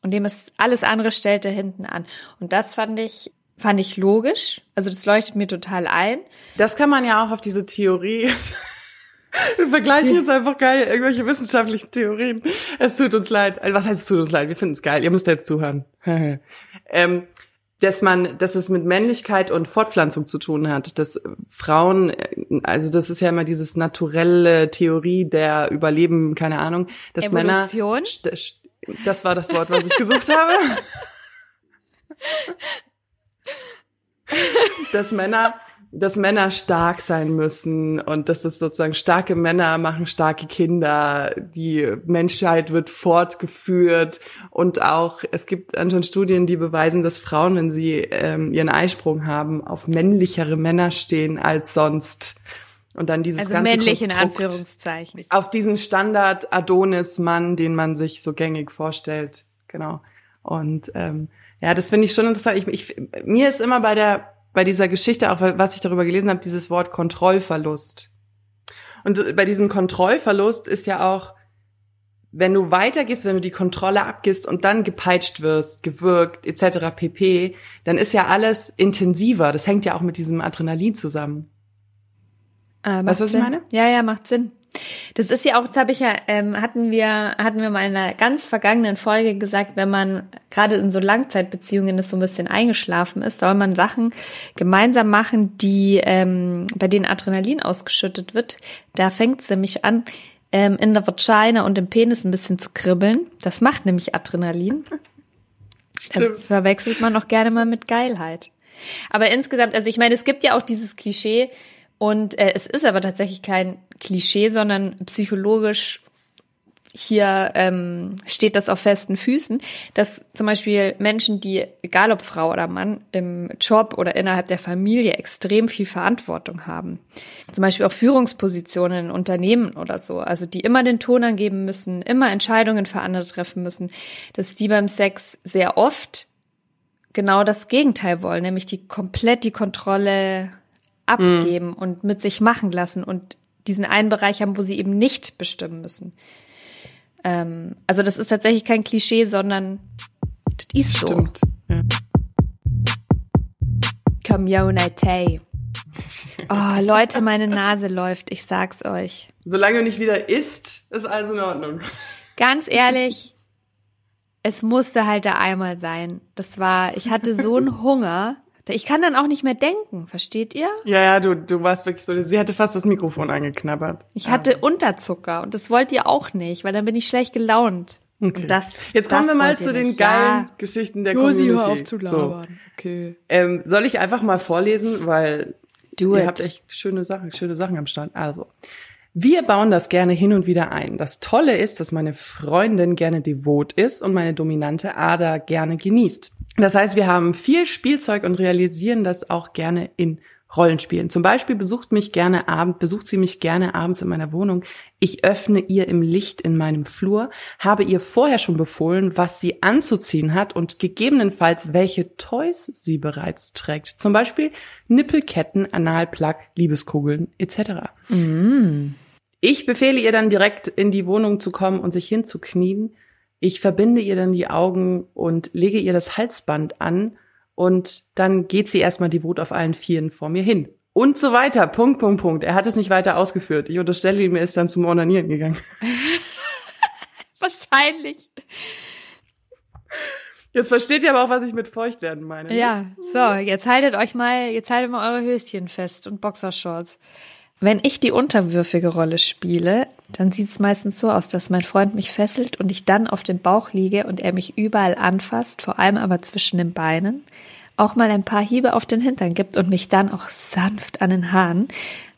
Und dem ist alles andere stellt er hinten an. Und das fand ich fand ich logisch. Also das leuchtet mir total ein. Das kann man ja auch auf diese Theorie wir vergleichen jetzt einfach geil irgendwelche wissenschaftlichen Theorien. Es tut uns leid. Also, was heißt es tut uns leid? Wir finden es geil. Ihr müsst jetzt zuhören. ähm, dass man, dass es mit Männlichkeit und Fortpflanzung zu tun hat, dass Frauen, also das ist ja immer dieses naturelle Theorie der Überleben, keine Ahnung, dass Evolution? Männer, das war das Wort, was ich gesucht habe, dass Männer dass Männer stark sein müssen und dass das sozusagen starke Männer machen starke Kinder, die Menschheit wird fortgeführt und auch es gibt anscheinend Studien, die beweisen, dass Frauen, wenn sie ähm, ihren Eisprung haben, auf männlichere Männer stehen als sonst. Und dann dieses also ganze männlich Konstrukt in Anführungszeichen. Auf diesen Standard Adonis-Mann, den man sich so gängig vorstellt. Genau. Und ähm, ja, das finde ich schon interessant. Ich, ich, mir ist immer bei der bei dieser Geschichte, auch was ich darüber gelesen habe, dieses Wort Kontrollverlust. Und bei diesem Kontrollverlust ist ja auch, wenn du weitergehst, wenn du die Kontrolle abgibst und dann gepeitscht wirst, gewürgt etc. pp, dann ist ja alles intensiver. Das hängt ja auch mit diesem Adrenalin zusammen. Äh, weißt du, was Sinn. ich meine? Ja, ja, macht Sinn. Das ist ja auch, das habe ich ja, ähm, hatten wir, hatten wir mal in einer ganz vergangenen Folge gesagt, wenn man gerade in so Langzeitbeziehungen das so ein bisschen eingeschlafen ist, soll man Sachen gemeinsam machen, die ähm, bei denen Adrenalin ausgeschüttet wird. Da fängt es nämlich an, ähm, in der Vagina und im Penis ein bisschen zu kribbeln. Das macht nämlich Adrenalin. Da verwechselt man auch gerne mal mit Geilheit. Aber insgesamt, also ich meine, es gibt ja auch dieses Klischee und äh, es ist aber tatsächlich kein Klischee, sondern psychologisch hier ähm, steht das auf festen Füßen, dass zum Beispiel Menschen, die, egal ob Frau oder Mann, im Job oder innerhalb der Familie extrem viel Verantwortung haben. Zum Beispiel auch Führungspositionen in Unternehmen oder so, also die immer den Ton angeben müssen, immer Entscheidungen für andere treffen müssen, dass die beim Sex sehr oft genau das Gegenteil wollen, nämlich die komplett die Kontrolle abgeben mhm. und mit sich machen lassen und diesen einen Bereich haben, wo sie eben nicht bestimmen müssen. Ähm, also das ist tatsächlich kein Klischee, sondern das ist so. Stimmt. Ja. Community. Oh, Leute, meine Nase läuft, ich sag's euch. Solange nicht wieder isst, ist alles in Ordnung. Ganz ehrlich, es musste halt da einmal sein. Das war, ich hatte so einen Hunger. Ich kann dann auch nicht mehr denken, versteht ihr? Ja, ja, du, du warst wirklich so, sie hatte fast das Mikrofon angeknabbert. Ich hatte Unterzucker und das wollt ihr auch nicht, weil dann bin ich schlecht gelaunt. Okay. Das, Jetzt kommen wir mal zu den nicht. geilen ja. Geschichten der Josi, Community. Hör auf zu labern. So. Okay. Ähm, soll ich einfach mal vorlesen, weil Do ihr it. habt echt schöne Sachen, schöne Sachen am Stand. Also, wir bauen das gerne hin und wieder ein. Das Tolle ist, dass meine Freundin gerne devot ist und meine dominante Ader gerne genießt. Das heißt, wir haben viel Spielzeug und realisieren das auch gerne in Rollenspielen. Zum Beispiel besucht mich gerne abend, besucht sie mich gerne abends in meiner Wohnung. Ich öffne ihr im Licht in meinem Flur, habe ihr vorher schon befohlen, was sie anzuziehen hat und gegebenenfalls welche Toys sie bereits trägt. Zum Beispiel Nippelketten, Analplug, Liebeskugeln etc. Mm. Ich befehle ihr dann direkt in die Wohnung zu kommen und sich hinzuknien ich verbinde ihr dann die Augen und lege ihr das Halsband an und dann geht sie erstmal die Wut auf allen Vieren vor mir hin. Und so weiter. Punkt, Punkt, Punkt. Er hat es nicht weiter ausgeführt. Ich unterstelle ihm, er ist dann zum Ornanieren gegangen. Wahrscheinlich. Jetzt versteht ihr aber auch, was ich mit feucht werden meine. Ne? Ja, so, jetzt haltet euch mal, jetzt haltet mal eure Höschen fest und Boxershorts. Wenn ich die unterwürfige Rolle spiele, dann sieht es meistens so aus, dass mein Freund mich fesselt und ich dann auf dem Bauch liege und er mich überall anfasst, vor allem aber zwischen den Beinen, auch mal ein paar Hiebe auf den Hintern gibt und mich dann auch sanft an den Haaren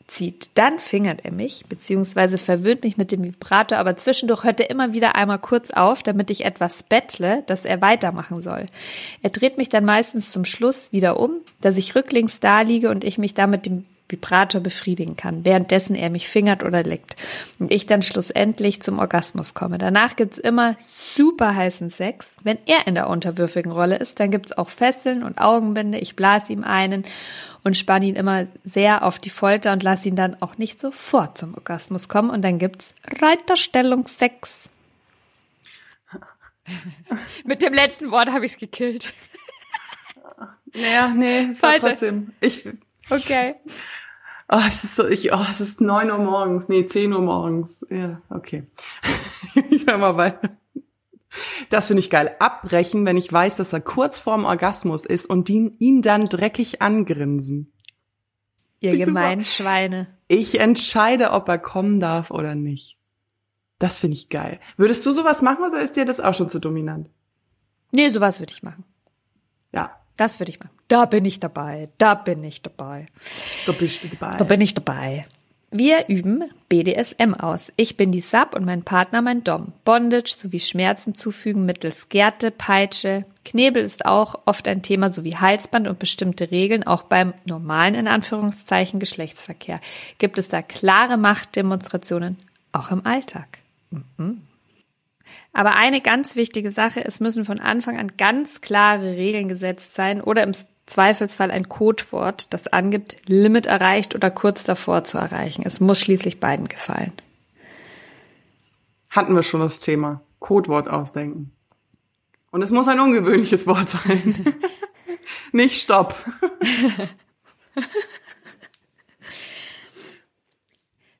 zieht. Dann fingert er mich, beziehungsweise verwöhnt mich mit dem Vibrator, aber zwischendurch hört er immer wieder einmal kurz auf, damit ich etwas bettle, dass er weitermachen soll. Er dreht mich dann meistens zum Schluss wieder um, dass ich rücklings da liege und ich mich da mit dem Vibrator befriedigen kann, währenddessen er mich fingert oder leckt und ich dann schlussendlich zum Orgasmus komme. Danach gibt's immer super heißen Sex. Wenn er in der unterwürfigen Rolle ist, dann gibt's auch Fesseln und Augenbinde. Ich blas ihm einen und spanne ihn immer sehr auf die Folter und lasse ihn dann auch nicht sofort zum Orgasmus kommen. Und dann gibt's Reiterstellung Sex. Mit dem letzten Wort habe ich's gekillt. Naja, nee, es war trotzdem. Ich, Okay. Oh, es ist so, ich, oh, es ist neun Uhr morgens, nee, zehn Uhr morgens. Ja, okay. ich hör mal weiter. Das finde ich geil. Abbrechen, wenn ich weiß, dass er kurz vorm Orgasmus ist und ihn, ihn dann dreckig angrinsen. Ihr gemeinen Schweine. Ich entscheide, ob er kommen darf oder nicht. Das finde ich geil. Würdest du sowas machen oder ist dir das auch schon zu dominant? Nee, sowas würde ich machen. Ja, das würde ich machen. Da bin ich dabei. Da bin ich dabei. Da bist du dabei. Da bin ich dabei. Wir üben BDSM aus. Ich bin die Sub und mein Partner mein Dom. Bondage sowie Schmerzen zufügen mittels Gerte, Peitsche. Knebel ist auch oft ein Thema sowie Halsband und bestimmte Regeln, auch beim normalen in Anführungszeichen Geschlechtsverkehr. Gibt es da klare Machtdemonstrationen, auch im Alltag. Mhm. Aber eine ganz wichtige Sache, es müssen von Anfang an ganz klare Regeln gesetzt sein oder im Zweifelsfall ein Codewort, das angibt, Limit erreicht oder kurz davor zu erreichen. Es muss schließlich beiden gefallen. Hatten wir schon das Thema. Codewort ausdenken. Und es muss ein ungewöhnliches Wort sein. Nicht Stopp.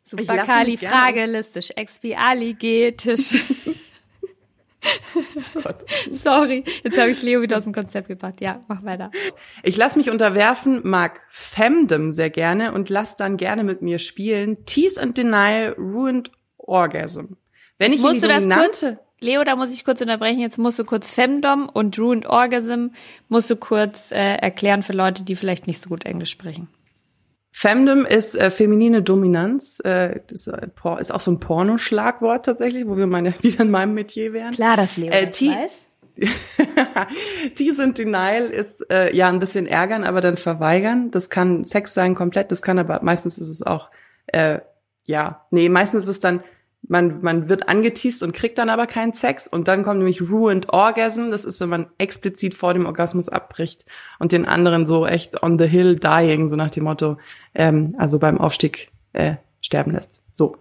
Superkalifragilistisch, expialigetisch. Sorry, jetzt habe ich Leo wieder aus dem Konzept gebracht. Ja, mach weiter. Ich lasse mich unterwerfen, mag Femdom sehr gerne und lass dann gerne mit mir spielen. Tease and Denial Ruined Orgasm. Wenn ich Musst du das kurz, Leo, da muss ich kurz unterbrechen. Jetzt musst du kurz Femdom und Ruined Orgasm musst du kurz äh, erklären für Leute, die vielleicht nicht so gut Englisch sprechen. Femdom ist äh, feminine Dominanz. Äh, das ist auch so ein Pornoschlagwort tatsächlich, wo wir meine, wieder in meinem Metier wären. Klar, Äh, das T- weiß. Tease and Denial ist äh, ja ein bisschen ärgern, aber dann verweigern. Das kann Sex sein komplett, das kann aber meistens ist es auch äh, ja, nee, meistens ist es dann man man wird angeteased und kriegt dann aber keinen Sex und dann kommt nämlich ruined orgasm, das ist wenn man explizit vor dem Orgasmus abbricht und den anderen so echt on the hill dying, so nach dem Motto, ähm, also beim Aufstieg äh, sterben lässt. So.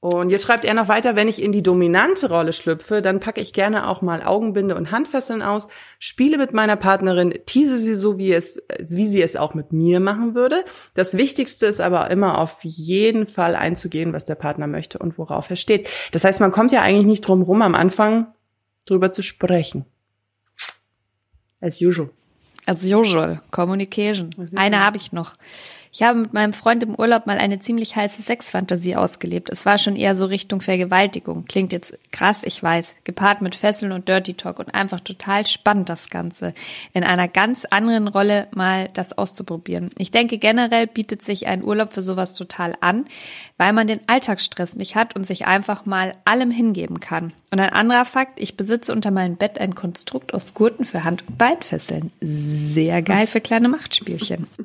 Und jetzt schreibt er noch weiter, wenn ich in die dominante Rolle schlüpfe, dann packe ich gerne auch mal Augenbinde und Handfesseln aus, spiele mit meiner Partnerin, tease sie so, wie es, wie sie es auch mit mir machen würde. Das Wichtigste ist aber immer auf jeden Fall einzugehen, was der Partner möchte und worauf er steht. Das heißt, man kommt ja eigentlich nicht drum rum, am Anfang drüber zu sprechen. As usual. As usual, Communication. Eine habe ich noch. Ich habe mit meinem Freund im Urlaub mal eine ziemlich heiße Sexfantasie ausgelebt. Es war schon eher so Richtung Vergewaltigung. Klingt jetzt krass, ich weiß. Gepaart mit Fesseln und Dirty Talk und einfach total spannend das Ganze. In einer ganz anderen Rolle mal das auszuprobieren. Ich denke generell bietet sich ein Urlaub für sowas total an, weil man den Alltagsstress nicht hat und sich einfach mal allem hingeben kann. Und ein anderer Fakt, ich besitze unter meinem Bett ein Konstrukt aus Gurten für Hand- und Beinfesseln. Sehr geil für kleine Machtspielchen.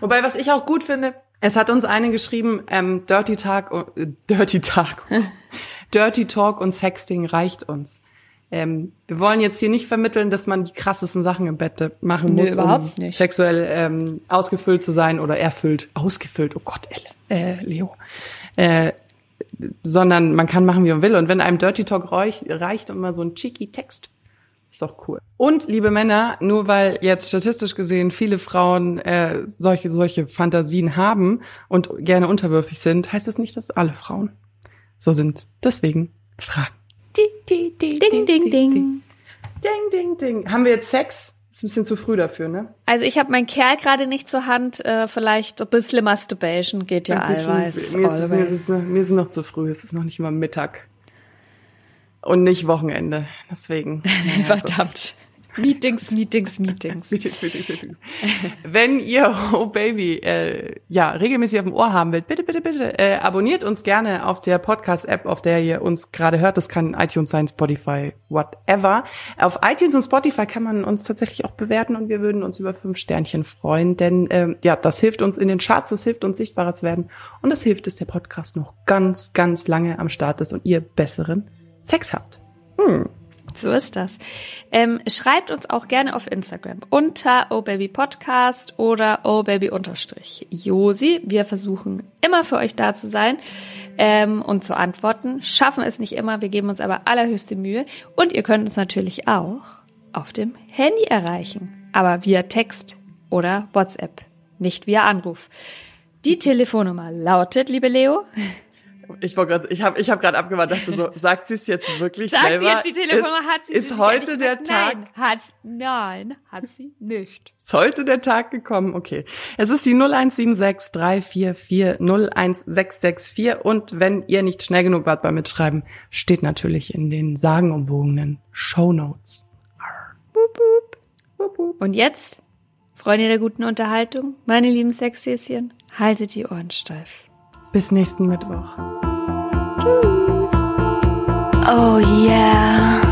Wobei, was ich auch gut finde, es hat uns eine geschrieben, ähm, Dirty Talk, äh, Dirty Talk, Dirty Talk und Sexting reicht uns. Ähm, wir wollen jetzt hier nicht vermitteln, dass man die krassesten Sachen im Bett machen muss, überhaupt um nicht. sexuell ähm, ausgefüllt zu sein oder erfüllt. Ausgefüllt, oh Gott, Elle, äh, Leo. Äh, sondern man kann machen, wie man will. Und wenn einem Dirty Talk reicht, reicht und mal so ein cheeky Text, ist doch cool. Und liebe Männer, nur weil jetzt statistisch gesehen viele Frauen äh, solche solche Fantasien haben und gerne unterwürfig sind, heißt es nicht, dass alle Frauen so sind. Deswegen Fragen. Ding, ding, ding. Ding, ding, ding. Haben wir jetzt Sex? Ist ein bisschen zu früh dafür, ne? Also ich habe meinen Kerl gerade nicht zur Hand. Äh, vielleicht ein bisschen Masturbation geht ja allweis. mir, ist es, mir, ist always. es noch, mir ist es noch zu früh. Es ist noch nicht mal Mittag. Und nicht Wochenende. Deswegen. Verdammt. Meetings, Meetings, Meetings. Meetings, Meetings, Meetings. Wenn ihr Oh Baby äh, ja regelmäßig auf dem Ohr haben wollt, bitte, bitte, bitte äh, abonniert uns gerne auf der Podcast-App, auf der ihr uns gerade hört. Das kann iTunes sein, Spotify, whatever. Auf iTunes und Spotify kann man uns tatsächlich auch bewerten und wir würden uns über fünf Sternchen freuen, denn ähm, ja, das hilft uns in den Charts, das hilft uns sichtbarer zu werden und das hilft, dass der Podcast noch ganz, ganz lange am Start ist und ihr besseren Sex habt. So ist das. Ähm, schreibt uns auch gerne auf Instagram unter obabypodcast oder obaby-josi. Wir versuchen immer für euch da zu sein ähm, und zu antworten. Schaffen es nicht immer, wir geben uns aber allerhöchste Mühe. Und ihr könnt uns natürlich auch auf dem Handy erreichen, aber via Text oder WhatsApp, nicht via Anruf. Die Telefonnummer lautet, liebe Leo, Ich wollte gerade, ich habe, ich habe gerade abgewartet, dachte so, sagt sie es jetzt wirklich Sagt selber? sie jetzt die Telefonnummer? hat sie ist sie heute der nicht? Tag? Nein, hat, nein, hat sie nicht. Ist heute der Tag gekommen? Okay. Es ist die 0176 344 01664 und wenn ihr nicht schnell genug wart beim Mitschreiben, steht natürlich in den sagenumwogenen Shownotes. Und jetzt, Freunde der guten Unterhaltung, meine lieben Sexhäschen, haltet die Ohren steif. Bis nächsten Mittwoch. Oh yeah.